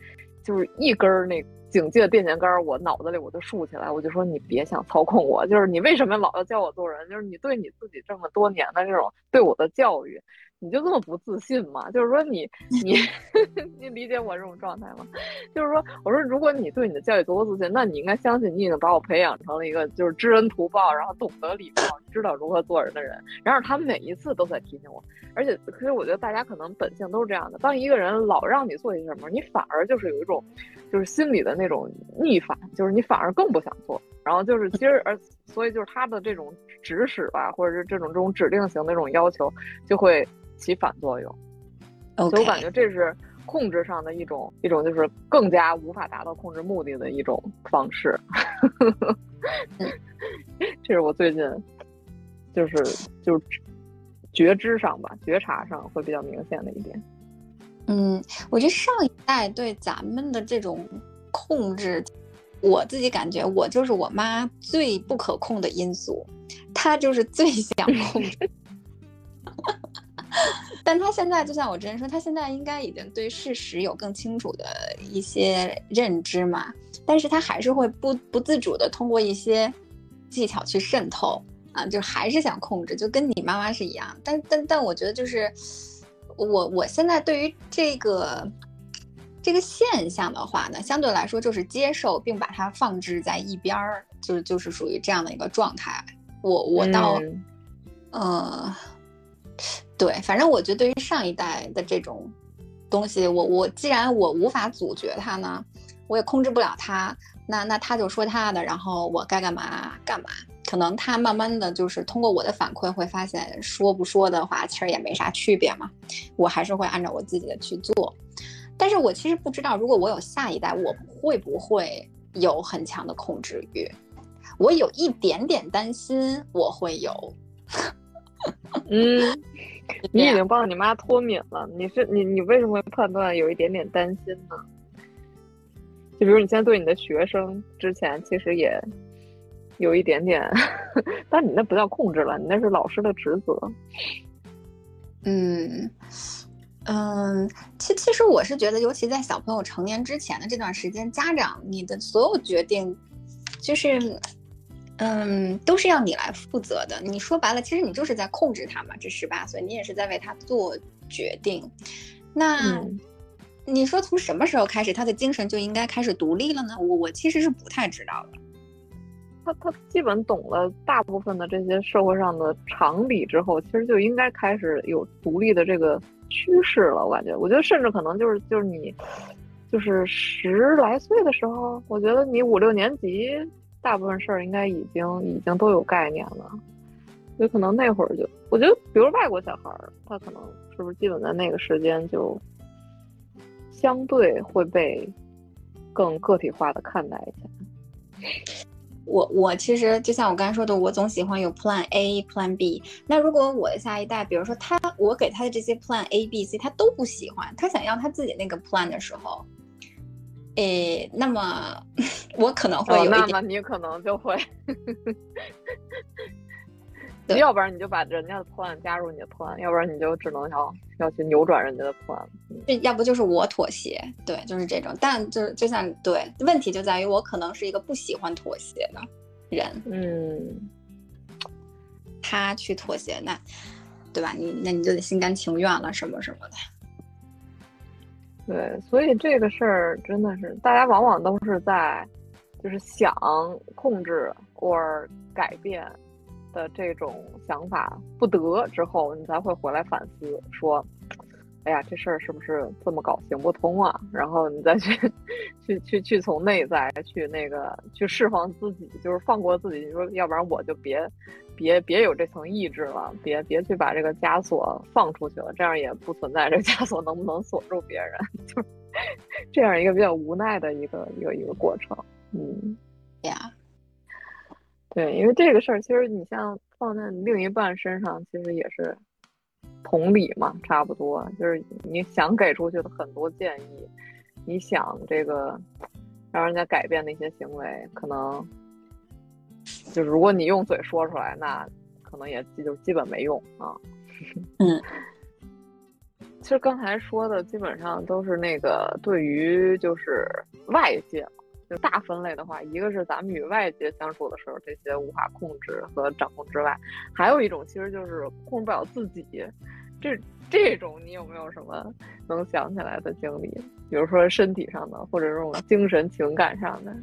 就是一根儿那警戒的电线杆，我脑子里我就竖起来，我就说你别想操控我，就是你为什么老要教我做人？就是你对你自己这么多年的这种对我的教育。你就这么不自信吗？就是说你你 [LAUGHS] 你理解我这种状态吗？就是说，我说如果你对你的教育足够自信，那你应该相信你已经把我培养成了一个就是知恩图报，然后懂得礼貌，知道如何做人的人。然而他们每一次都在提醒我，而且其实我觉得大家可能本性都是这样的。当一个人老让你做一些什么，你反而就是有一种就是心里的那种逆反，就是你反而更不想做。然后就是其实而 [LAUGHS] 所以就是他的这种指使吧，或者是这种这种指令型的这种要求，就会。起反作用，所以我感觉这是控制上的一种一种，就是更加无法达到控制目的的一种方式。[LAUGHS] 这是我最近就是就是觉知上吧，觉察上会比较明显的一点。嗯，我觉得上一代对咱们的这种控制，我自己感觉我就是我妈最不可控的因素，她就是最想控制。[LAUGHS] 但他现在就像我之前说，他现在应该已经对事实有更清楚的一些认知嘛，但是他还是会不不自主的通过一些技巧去渗透啊，就还是想控制，就跟你妈妈是一样。但但但我觉得就是我我现在对于这个这个现象的话呢，相对来说就是接受并把它放置在一边儿，就是就是属于这样的一个状态。我我到呃。对，反正我觉得对于上一代的这种东西，我我既然我无法阻绝它呢，我也控制不了它，那那他就说他的，然后我该干嘛干嘛。可能他慢慢的就是通过我的反馈会发现，说不说的话其实也没啥区别嘛，我还是会按照我自己的去做。但是我其实不知道，如果我有下一代，我会不会有很强的控制欲？我有一点点担心我会有。嗯，你已经帮你妈脱敏了。你是你你为什么会判断有一点点担心呢？就比如你现在对你的学生之前其实也有一点点，[LAUGHS] 但你那不叫控制了，你那是老师的职责。嗯嗯，其其实我是觉得，尤其在小朋友成年之前的这段时间，家长你的所有决定，就是嗯，都是要你来负责的。你说白了，其实你就是在控制他嘛。这十八岁，你也是在为他做决定。那你说从什么时候开始，他的精神就应该开始独立了呢？我我其实是不太知道的。他他基本懂了大部分的这些社会上的常理之后，其实就应该开始有独立的这个趋势了。我感觉，我觉得甚至可能就是就是你，就是十来岁的时候，我觉得你五六年级，大部分事儿应该已经已经都有概念了。有可能那会儿就，我觉得，比如外国小孩儿，他可能是不是基本在那个时间就相对会被更个体化的看待一下。我我其实就像我刚才说的，我总喜欢有 Plan A、Plan B。那如果我的下一代，比如说他，我给他的这些 Plan A、B、C，他都不喜欢，他想要他自己那个 Plan 的时候，诶，那么 [LAUGHS] 我可能会有一点，那么你可能就会，要不然你就把人家的 Plan 加入你的 Plan，要不然你就只能要要去扭转人家的 Plan。这要不就是我妥协，对，就是这种。但就是就像对，问题就在于我可能是一个不喜欢妥协的人，嗯，他去妥协，那对吧？你那你就得心甘情愿了，什么什么的。对，所以这个事儿真的是，大家往往都是在就是想控制或改变的这种想法不得之后，你才会回来反思说。哎呀，这事儿是不是这么搞行不通啊？然后你再去，去去去从内在去那个去释放自己，就是放过自己。你说，要不然我就别别别有这层意志了，别别去把这个枷锁放出去了，这样也不存在这枷锁能不能锁住别人，[LAUGHS] 就是这样一个比较无奈的一个一个一个过程。嗯，对呀，对，因为这个事儿，其实你像放在另一半身上，其实也是。同理嘛，差不多就是你想给出去的很多建议，你想这个让人家改变的一些行为，可能就是如果你用嘴说出来，那可能也就基本没用啊。[LAUGHS] 嗯，其实刚才说的基本上都是那个对于就是外界。就大分类的话，一个是咱们与外界相处的时候这些无法控制和掌控之外，还有一种其实就是控制不了自己。这这种你有没有什么能想起来的经历？比如说身体上的，或者这种精神情感上的？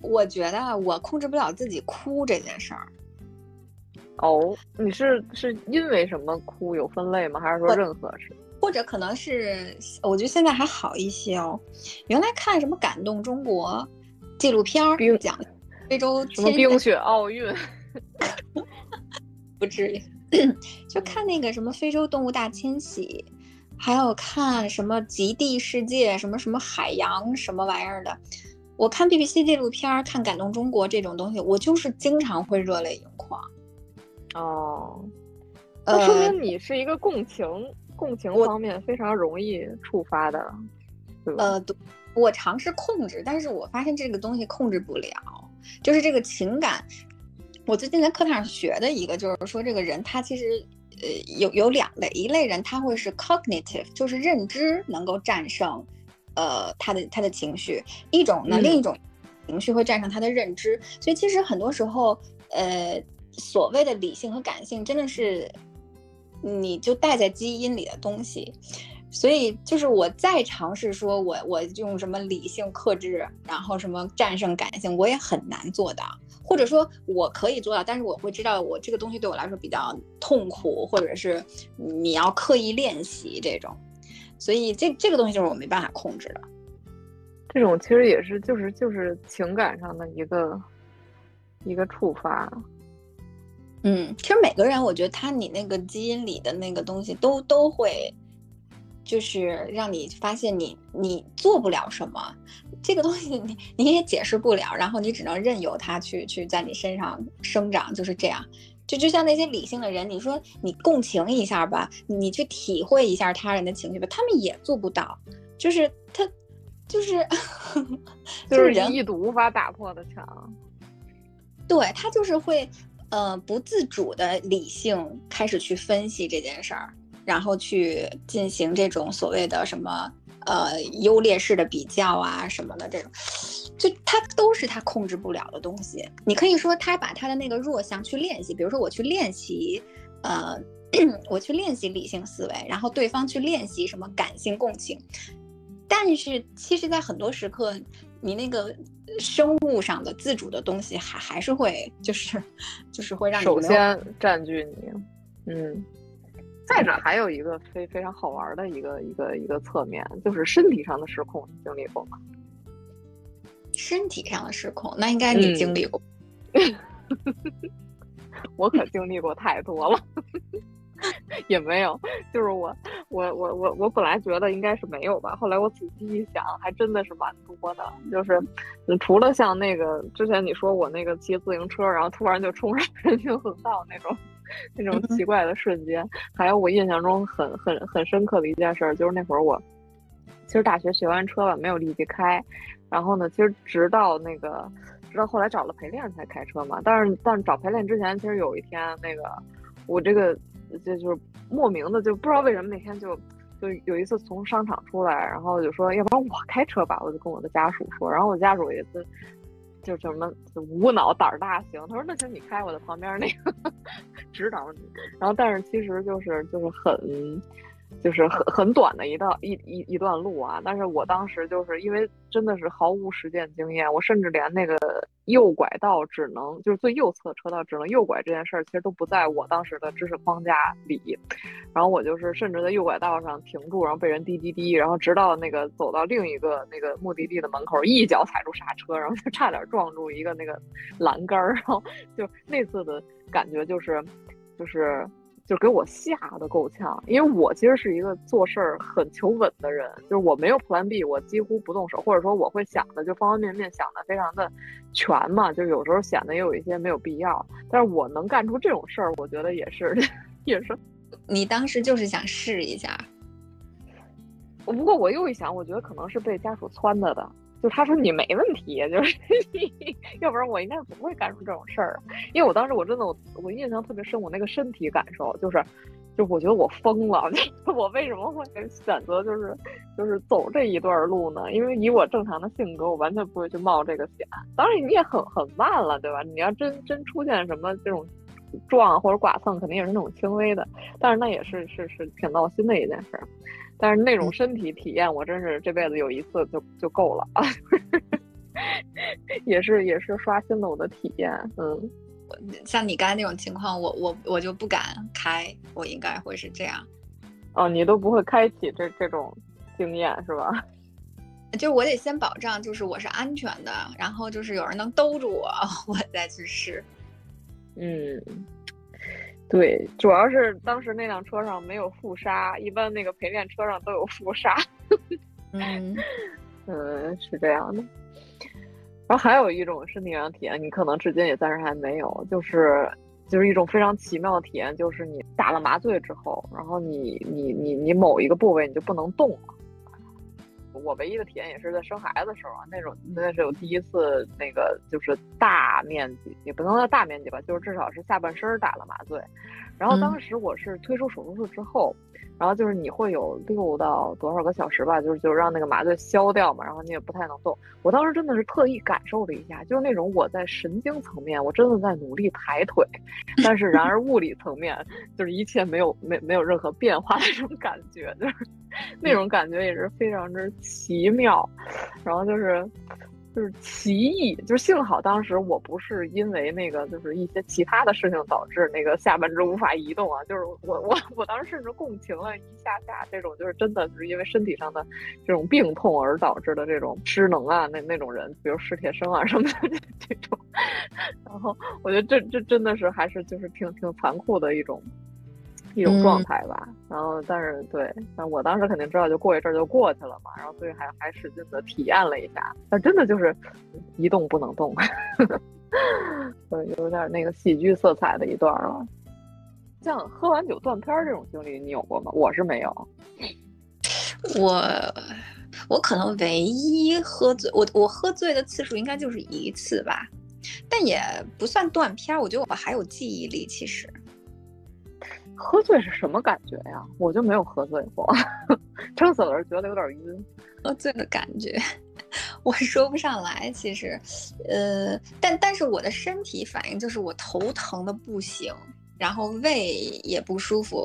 我觉得我控制不了自己哭这件事儿。哦，你是是因为什么哭？有分类吗？还是说任何事？或者可能是我觉得现在还好一些哦。原来看什么感动中国。纪录片儿讲非洲什么冰雪奥运，[LAUGHS] 不至于，就看那个什么非洲动物大迁徙，还有看什么极地世界，什么什么海洋什么玩意儿的。我看 BBC 纪录片儿，看感动中国这种东西，我就是经常会热泪盈眶。哦，那说明你是一个共情共情方面非常容易触发的，呃，对。我尝试控制，但是我发现这个东西控制不了，就是这个情感。我最近在课堂上学的一个，就是说这个人他其实，呃，有有两类，一类人他会是 cognitive，就是认知能够战胜，呃，他的他的情绪；一种呢，另一种情绪会战胜他的认知。所以其实很多时候，呃，所谓的理性和感性，真的是你就带在基因里的东西。所以就是我再尝试说，我我用什么理性克制，然后什么战胜感性，我也很难做到。或者说我可以做到，但是我会知道我这个东西对我来说比较痛苦，或者是你要刻意练习这种。所以这这个东西就是我没办法控制的。这种其实也是就是就是情感上的一个一个触发。嗯，其实每个人我觉得他你那个基因里的那个东西都都会。就是让你发现你你做不了什么，这个东西你你也解释不了，然后你只能任由它去去在你身上生长，就是这样。就就像那些理性的人，你说你共情一下吧，你去体会一下他人的情绪吧，他们也做不到。就是他，就是 [LAUGHS] 就是一堵无法打破的墙。对他就是会，呃，不自主的理性开始去分析这件事儿，然后去进行这种所谓的什么呃优劣势的比较啊什么的这种。就他都是他控制不了的东西。你可以说他把他的那个弱项去练习，比如说我去练习，呃，[CLEARS THROAT] 我去练习理性思维，然后对方去练习什么感性共情。但是其实，在很多时刻，你那个生物上的自主的东西还还是会，就是就是会让你首先占据你。嗯，再者还有一个非非常好玩的一个一个一个侧面，就是身体上的失控，经历过吗？身体上的失控，那应该你经历过。[LAUGHS] 我可经历过太多了，[LAUGHS] 也没有。就是我，我，我，我，我本来觉得应该是没有吧，后来我仔细一想，还真的是蛮多的。就是除了像那个之前你说我那个骑自行车，然后突然就冲上 [LAUGHS] 人行横道那种那种奇怪的瞬间，还有我印象中很很很深刻的一件事，就是那会儿我其实大学学完车了，没有立即开。然后呢，其实直到那个，直到后来找了陪练才开车嘛。但是，但是找陪练之前，其实有一天那个，我这个就就是莫名的就不知道为什么那天就就有一次从商场出来，然后就说要不然我开车吧，我就跟我的家属说，然后我家属也是就什么无脑胆儿大行，他说那行你开我的旁边那个 [LAUGHS] 指导你。然后，但是其实就是就是很。就是很很短的一道一一一段路啊，但是我当时就是因为真的是毫无实践经验，我甚至连那个右拐道只能就是最右侧车道只能右拐这件事儿，其实都不在我当时的知识框架里。然后我就是甚至在右拐道上停住，然后被人滴滴滴，然后直到那个走到另一个那个目的地的门口，一脚踩住刹车，然后就差点撞住一个那个栏杆儿，然后就那次的感觉就是就是。就给我吓得够呛，因为我其实是一个做事儿很求稳的人，就是我没有 Plan B，我几乎不动手，或者说我会想的就方方面面想的非常的全嘛，就有时候显得也有一些没有必要，但是我能干出这种事儿，我觉得也是 [LAUGHS] 也是。你当时就是想试一下，不过我又一想，我觉得可能是被家属撺掇的。就他说你没问题，就是 [LAUGHS] 要不然我应该不会干出这种事儿。因为我当时我真的我我印象特别深，我那个身体感受就是，就我觉得我疯了。[LAUGHS] 我为什么会选择就是就是走这一段路呢？因为以我正常的性格，我完全不会去冒这个险。当然你也很很慢了，对吧？你要真真出现什么这种撞或者剐蹭，肯定也是那种轻微的。但是那也是是是挺闹心的一件事。但是那种身体体验，我真是这辈子有一次就就够了啊！[LAUGHS] 也是也是刷新了我的体验。嗯，像你刚才那种情况，我我我就不敢开，我应该会是这样。哦，你都不会开启这这种经验是吧？[LAUGHS] 就我得先保障，就是我是安全的，然后就是有人能兜住我，[LAUGHS] 我再去试。嗯。对，主要是当时那辆车上没有副刹，一般那个陪练车上都有副刹。[LAUGHS] 嗯，嗯，是这样的。然后还有一种身体上体验，你可能至今也暂时还没有，就是就是一种非常奇妙的体验，就是你打了麻醉之后，然后你你你你某一个部位你就不能动了。我唯一的体验也是在生孩子的时候啊，那种那是我第一次那个就是大面积，也不能叫大面积吧，就是至少是下半身打了麻醉。然后当时我是推出手术室之后，然后就是你会有六到多少个小时吧，就是就让那个麻醉消掉嘛，然后你也不太能动。我当时真的是特意感受了一下，就是那种我在神经层面我真的在努力抬腿，但是然而物理层面就是一切没有没没有任何变化的那种感觉，就是那种感觉也是非常之奇妙，然后就是。就是奇异，就是幸好当时我不是因为那个，就是一些其他的事情导致那个下半肢无法移动啊。就是我我我当时甚至共情了一下下这种，就是真的就是因为身体上的这种病痛而导致的这种失能啊，那那种人，比如史铁生啊什么的这种。[LAUGHS] 然后我觉得这这真的是还是就是挺挺残酷的一种一种状态吧。然后，但是对，但我当时肯定知道，就过一阵就过去了嘛。然后，所以还还使劲的体验了一下。但真的就是一动不能动，[LAUGHS] 对，有点那个喜剧色彩的一段了。像喝完酒断片这种经历，你有过吗？我是没有。我我可能唯一喝醉，我我喝醉的次数应该就是一次吧。但也不算断片儿，我觉得我还有记忆力。其实，喝醉是什么感觉呀？我就没有喝醉过，[LAUGHS] 撑死了觉得有点晕。喝醉的感觉，[LAUGHS] 我说不上来。其实，呃，但但是我的身体反应就是我头疼的不行，然后胃也不舒服。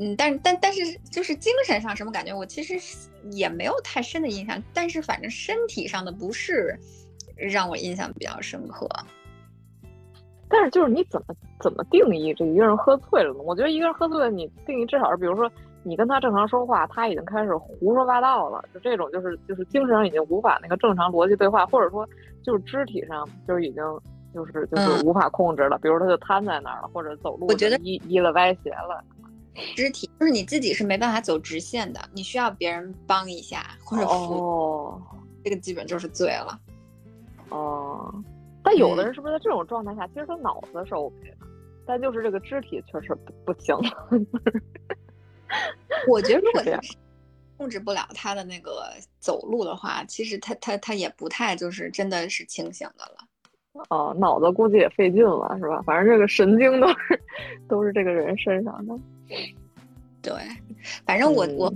嗯，但但但是就是精神上什么感觉，我其实也没有太深的印象。但是反正身体上的不适。让我印象比较深刻，但是就是你怎么怎么定义这一个人喝醉了呢？我觉得一个人喝醉了，你定义至少是，比如说你跟他正常说话，他已经开始胡说八道了，就这种就是就是精神上已经无法那个正常逻辑对话，或者说就是肢体上就是已经就是就是无法控制了，比如他就瘫在那儿了，或者走路我觉得依依了歪斜了，肢体就是你自己是没办法走直线的，你需要别人帮一下或者扶，这个基本就是醉了。哦，但有的人是不是在这种状态下，其实他脑子是 OK 的，但就是这个肢体确实不不行。[LAUGHS] 我觉得如果控制不了他的那个走路的话，其实他他他也不太就是真的是清醒的了。[LAUGHS] 哦，脑子估计也费劲了，是吧？反正这个神经都是都是这个人身上的。对，反正我我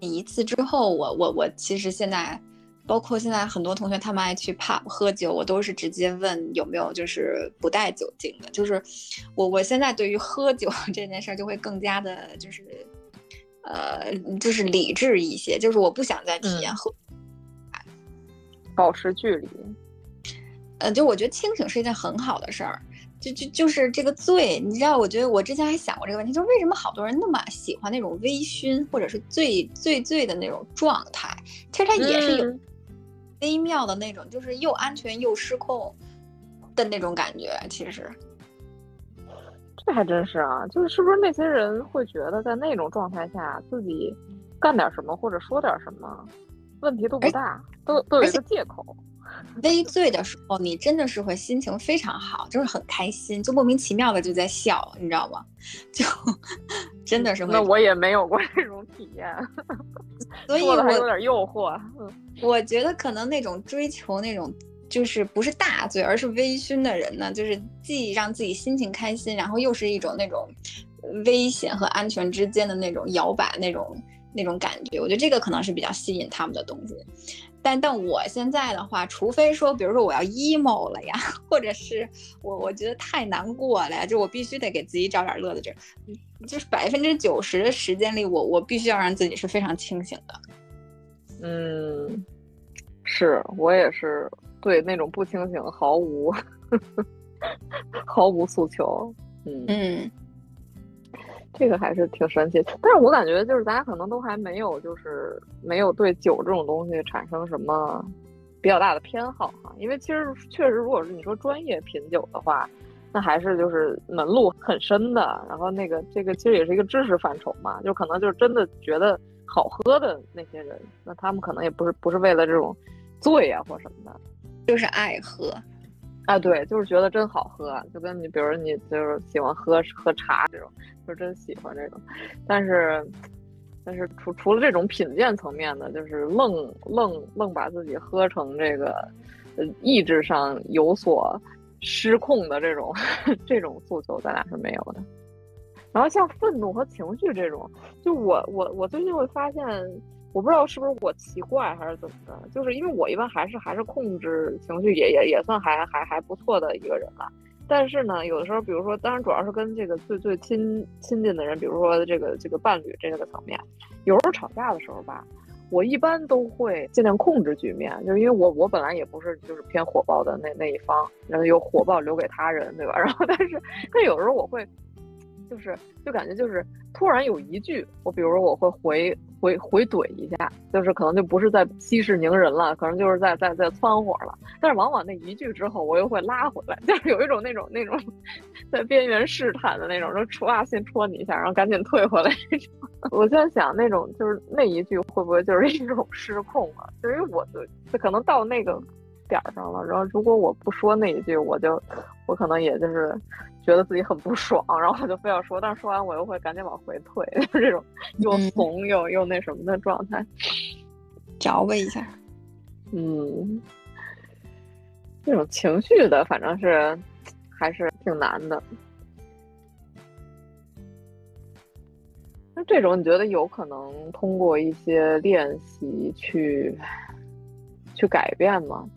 一次之后，我我我其实现在。包括现在很多同学他们爱去 pub 喝酒，我都是直接问有没有就是不带酒精的。就是我我现在对于喝酒 [LAUGHS] 这件事儿就会更加的，就是呃，就是理智一些。就是我不想再体验喝，保持距离。呃，就我觉得清醒是一件很好的事儿。就就就是这个醉，你知道，我觉得我之前还想过这个问题，就是为什么好多人那么喜欢那种微醺或者是醉醉醉的那种状态？其实它也是有。微妙的那种，就是又安全又失控的那种感觉。其实，这还真是啊，就是是不是那些人会觉得在那种状态下自己干点什么或者说点什么，问题都不大，都都有一个借口。微醉的时候，你真的是会心情非常好，就是很开心，就莫名其妙的就在笑，你知道吗？就真的是。那我也没有过这种体验，所 [LAUGHS] 以我有点诱惑。我觉得可能那种追求那种就是不是大醉，而是微醺的人呢，就是既让自己心情开心，然后又是一种那种危险和安全之间的那种摇摆那种那种感觉。我觉得这个可能是比较吸引他们的东西。但但我现在的话，除非说，比如说我要 emo 了呀，或者是我我觉得太难过了呀，就我必须得给自己找点乐子。这，就是百分之九十的时间里，我我必须要让自己是非常清醒的。嗯，是我也是对那种不清醒毫无 [LAUGHS] 毫无诉求。嗯嗯。这个还是挺神奇，但是我感觉就是咱俩可能都还没有，就是没有对酒这种东西产生什么比较大的偏好哈。因为其实确实，如果是你说专业品酒的话，那还是就是门路很深的。然后那个这个其实也是一个知识范畴嘛，就可能就是真的觉得好喝的那些人，那他们可能也不是不是为了这种醉啊或什么的，就是爱喝。啊，对，就是觉得真好喝，就跟你，比如你就是喜欢喝喝茶这种，就真喜欢这种。但是，但是除除了这种品鉴层面的，就是愣愣愣把自己喝成这个，呃，意志上有所失控的这种 [LAUGHS] 这种诉求，咱俩是没有的。然后像愤怒和情绪这种，就我我我最近会发现。我不知道是不是我奇怪还是怎么的，就是因为我一般还是还是控制情绪也也也算还还还不错的一个人吧，但是呢，有的时候，比如说，当然主要是跟这个最最亲亲近的人，比如说这个这个伴侣这个层面，有时候吵架的时候吧，我一般都会尽量控制局面，就是因为我我本来也不是就是偏火爆的那那一方，然后有火爆留给他人，对吧？[LAUGHS] 然后但是但有时候我会。就是就感觉就是突然有一句，我比如说我会回回回怼一下，就是可能就不是在息事宁人了，可能就是在在在窜火了。但是往往那一句之后，我又会拉回来，[LAUGHS] 就是有一种那种那种在边缘试探的那种，就戳啊，先戳你一下，然后赶紧退回来。[LAUGHS] 我在想，那种就是那一句会不会就是一种失控啊？就因为我就可能到那个点儿上了，然后如果我不说那一句，我就我可能也就是觉得自己很不爽，然后我就非要说，但是说完我又会赶紧往回退，[LAUGHS] 就是这种又怂又又那什么的状态，着吧一下，嗯。这种情绪的，反正是还是挺难的。那这种你觉得有可能通过一些练习去去改变吗？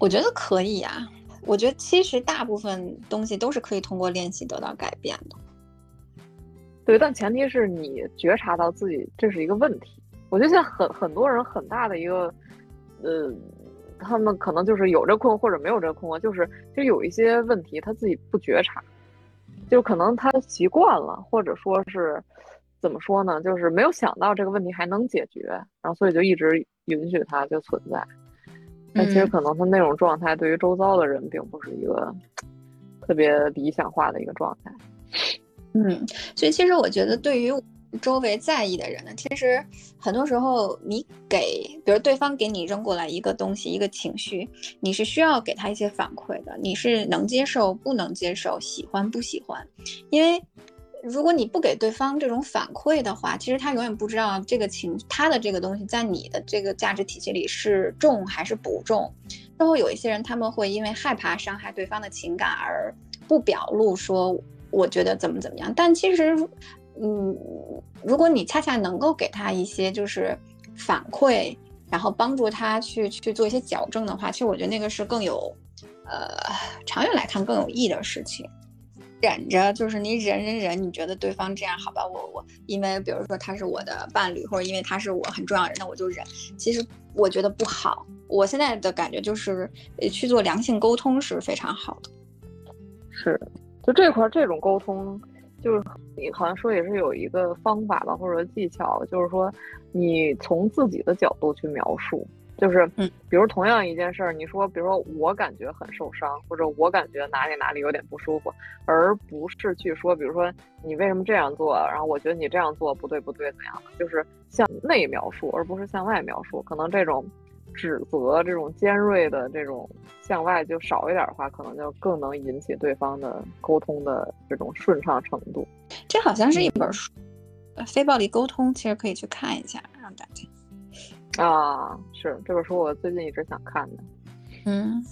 我觉得可以啊。我觉得其实大部分东西都是可以通过练习得到改变的。对，但前提是你觉察到自己这是一个问题。我觉得现在很很多人很大的一个呃。他们可能就是有这困惑或者没有这困惑，就是就有一些问题他自己不觉察，就可能他习惯了，或者说是怎么说呢，就是没有想到这个问题还能解决，然后所以就一直允许它就存在。但其实可能他那种状态对于周遭的人并不是一个特别理想化的一个状态。嗯，所以其实我觉得对于。周围在意的人呢，其实很多时候你给，比如对方给你扔过来一个东西，一个情绪，你是需要给他一些反馈的，你是能接受不能接受，喜欢不喜欢？因为如果你不给对方这种反馈的话，其实他永远不知道这个情，他的这个东西在你的这个价值体系里是重还是不重。最后有一些人他们会因为害怕伤害对方的情感而不表露说我觉得怎么怎么样，但其实。嗯，如果你恰恰能够给他一些就是反馈，然后帮助他去去做一些矫正的话，其实我觉得那个是更有，呃，长远来看更有益的事情。忍着，就是你忍忍忍，你觉得对方这样好吧？我我因为比如说他是我的伴侣，或者因为他是我很重要的人，那我就忍。其实我觉得不好。我现在的感觉就是去做良性沟通是非常好的。是，就这块这种沟通。就是你好像说也是有一个方法吧，或者技巧，就是说你从自己的角度去描述，就是嗯，比如同样一件事儿，你说，比如说我感觉很受伤，或者我感觉哪里哪里有点不舒服，而不是去说，比如说你为什么这样做，然后我觉得你这样做不对不对怎样的，就是向内描述，而不是向外描述，可能这种。指责这种尖锐的这种向外就少一点的话，可能就更能引起对方的沟通的这种顺畅程度。这好像是一本书，《非暴力沟通》，其实可以去看一下，让大家。啊，是这本书我最近一直想看的。嗯，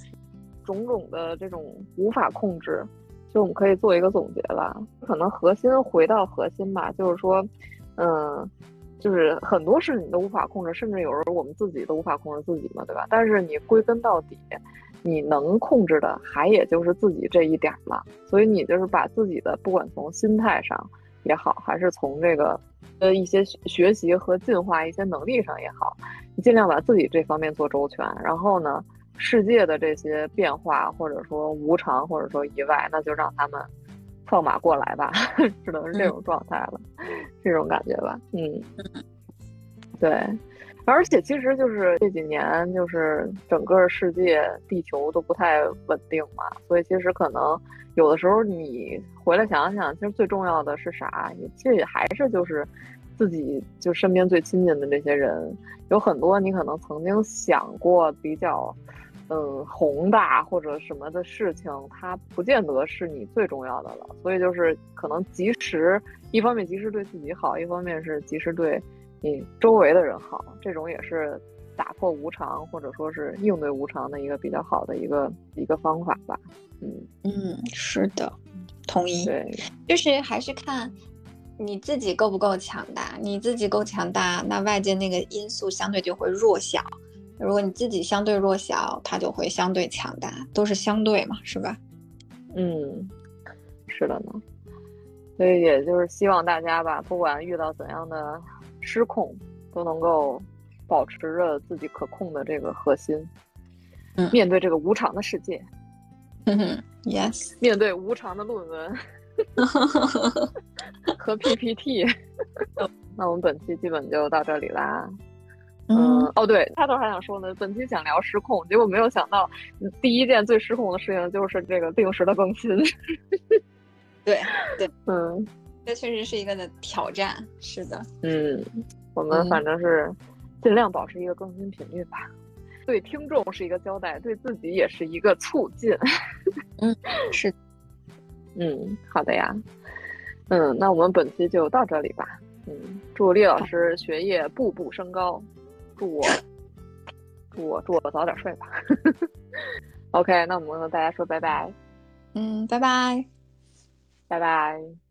种种的这种无法控制，就我们可以做一个总结吧。可能核心回到核心吧，就是说，嗯。就是很多事你都无法控制，甚至有时候我们自己都无法控制自己嘛，对吧？但是你归根到底，你能控制的还也就是自己这一点了。所以你就是把自己的，不管从心态上也好，还是从这个呃一些学习和进化一些能力上也好，你尽量把自己这方面做周全。然后呢，世界的这些变化或者说无常或者说意外，那就让他们。放马过来吧，[LAUGHS] 只能是这种状态了，这种感觉吧。嗯，对，而且其实就是这几年，就是整个世界、地球都不太稳定嘛，所以其实可能有的时候你回来想想，其实最重要的是啥？其实也还是就是自己就身边最亲近的这些人，有很多你可能曾经想过比较。嗯，宏大或者什么的事情，它不见得是你最重要的了。所以就是可能及时，一方面及时对自己好，一方面是及时对你周围的人好。这种也是打破无常或者说是应对无常的一个比较好的一个一个方法吧。嗯嗯，是的，同意。对，就是还是看你自己够不够强大。你自己够强大，那外界那个因素相对就会弱小。如果你自己相对弱小，它就会相对强大，都是相对嘛，是吧？嗯，是的呢。所以也就是希望大家吧，不管遇到怎样的失控，都能够保持着自己可控的这个核心，面对这个无常的世界。[LAUGHS] Yes，面对无常的论文 [LAUGHS] 和 PPT。[LAUGHS] 那我们本期基本就到这里啦。嗯。哦，对，开头还想说呢，本期想聊失控，结果没有想到，第一件最失控的事情就是这个定时的更新。对对，嗯，这确实是一个的挑战。是的，嗯，我们反正是尽量保持一个更新频率吧。对听众是一个交代，对自己也是一个促进。[LAUGHS] 嗯，是，嗯，好的呀。嗯，那我们本期就到这里吧。嗯，祝厉老师学业步步升高，祝我，[LAUGHS] 祝我，祝我早点睡吧。[LAUGHS] OK，那我们和大家说拜拜。嗯，拜拜，拜拜。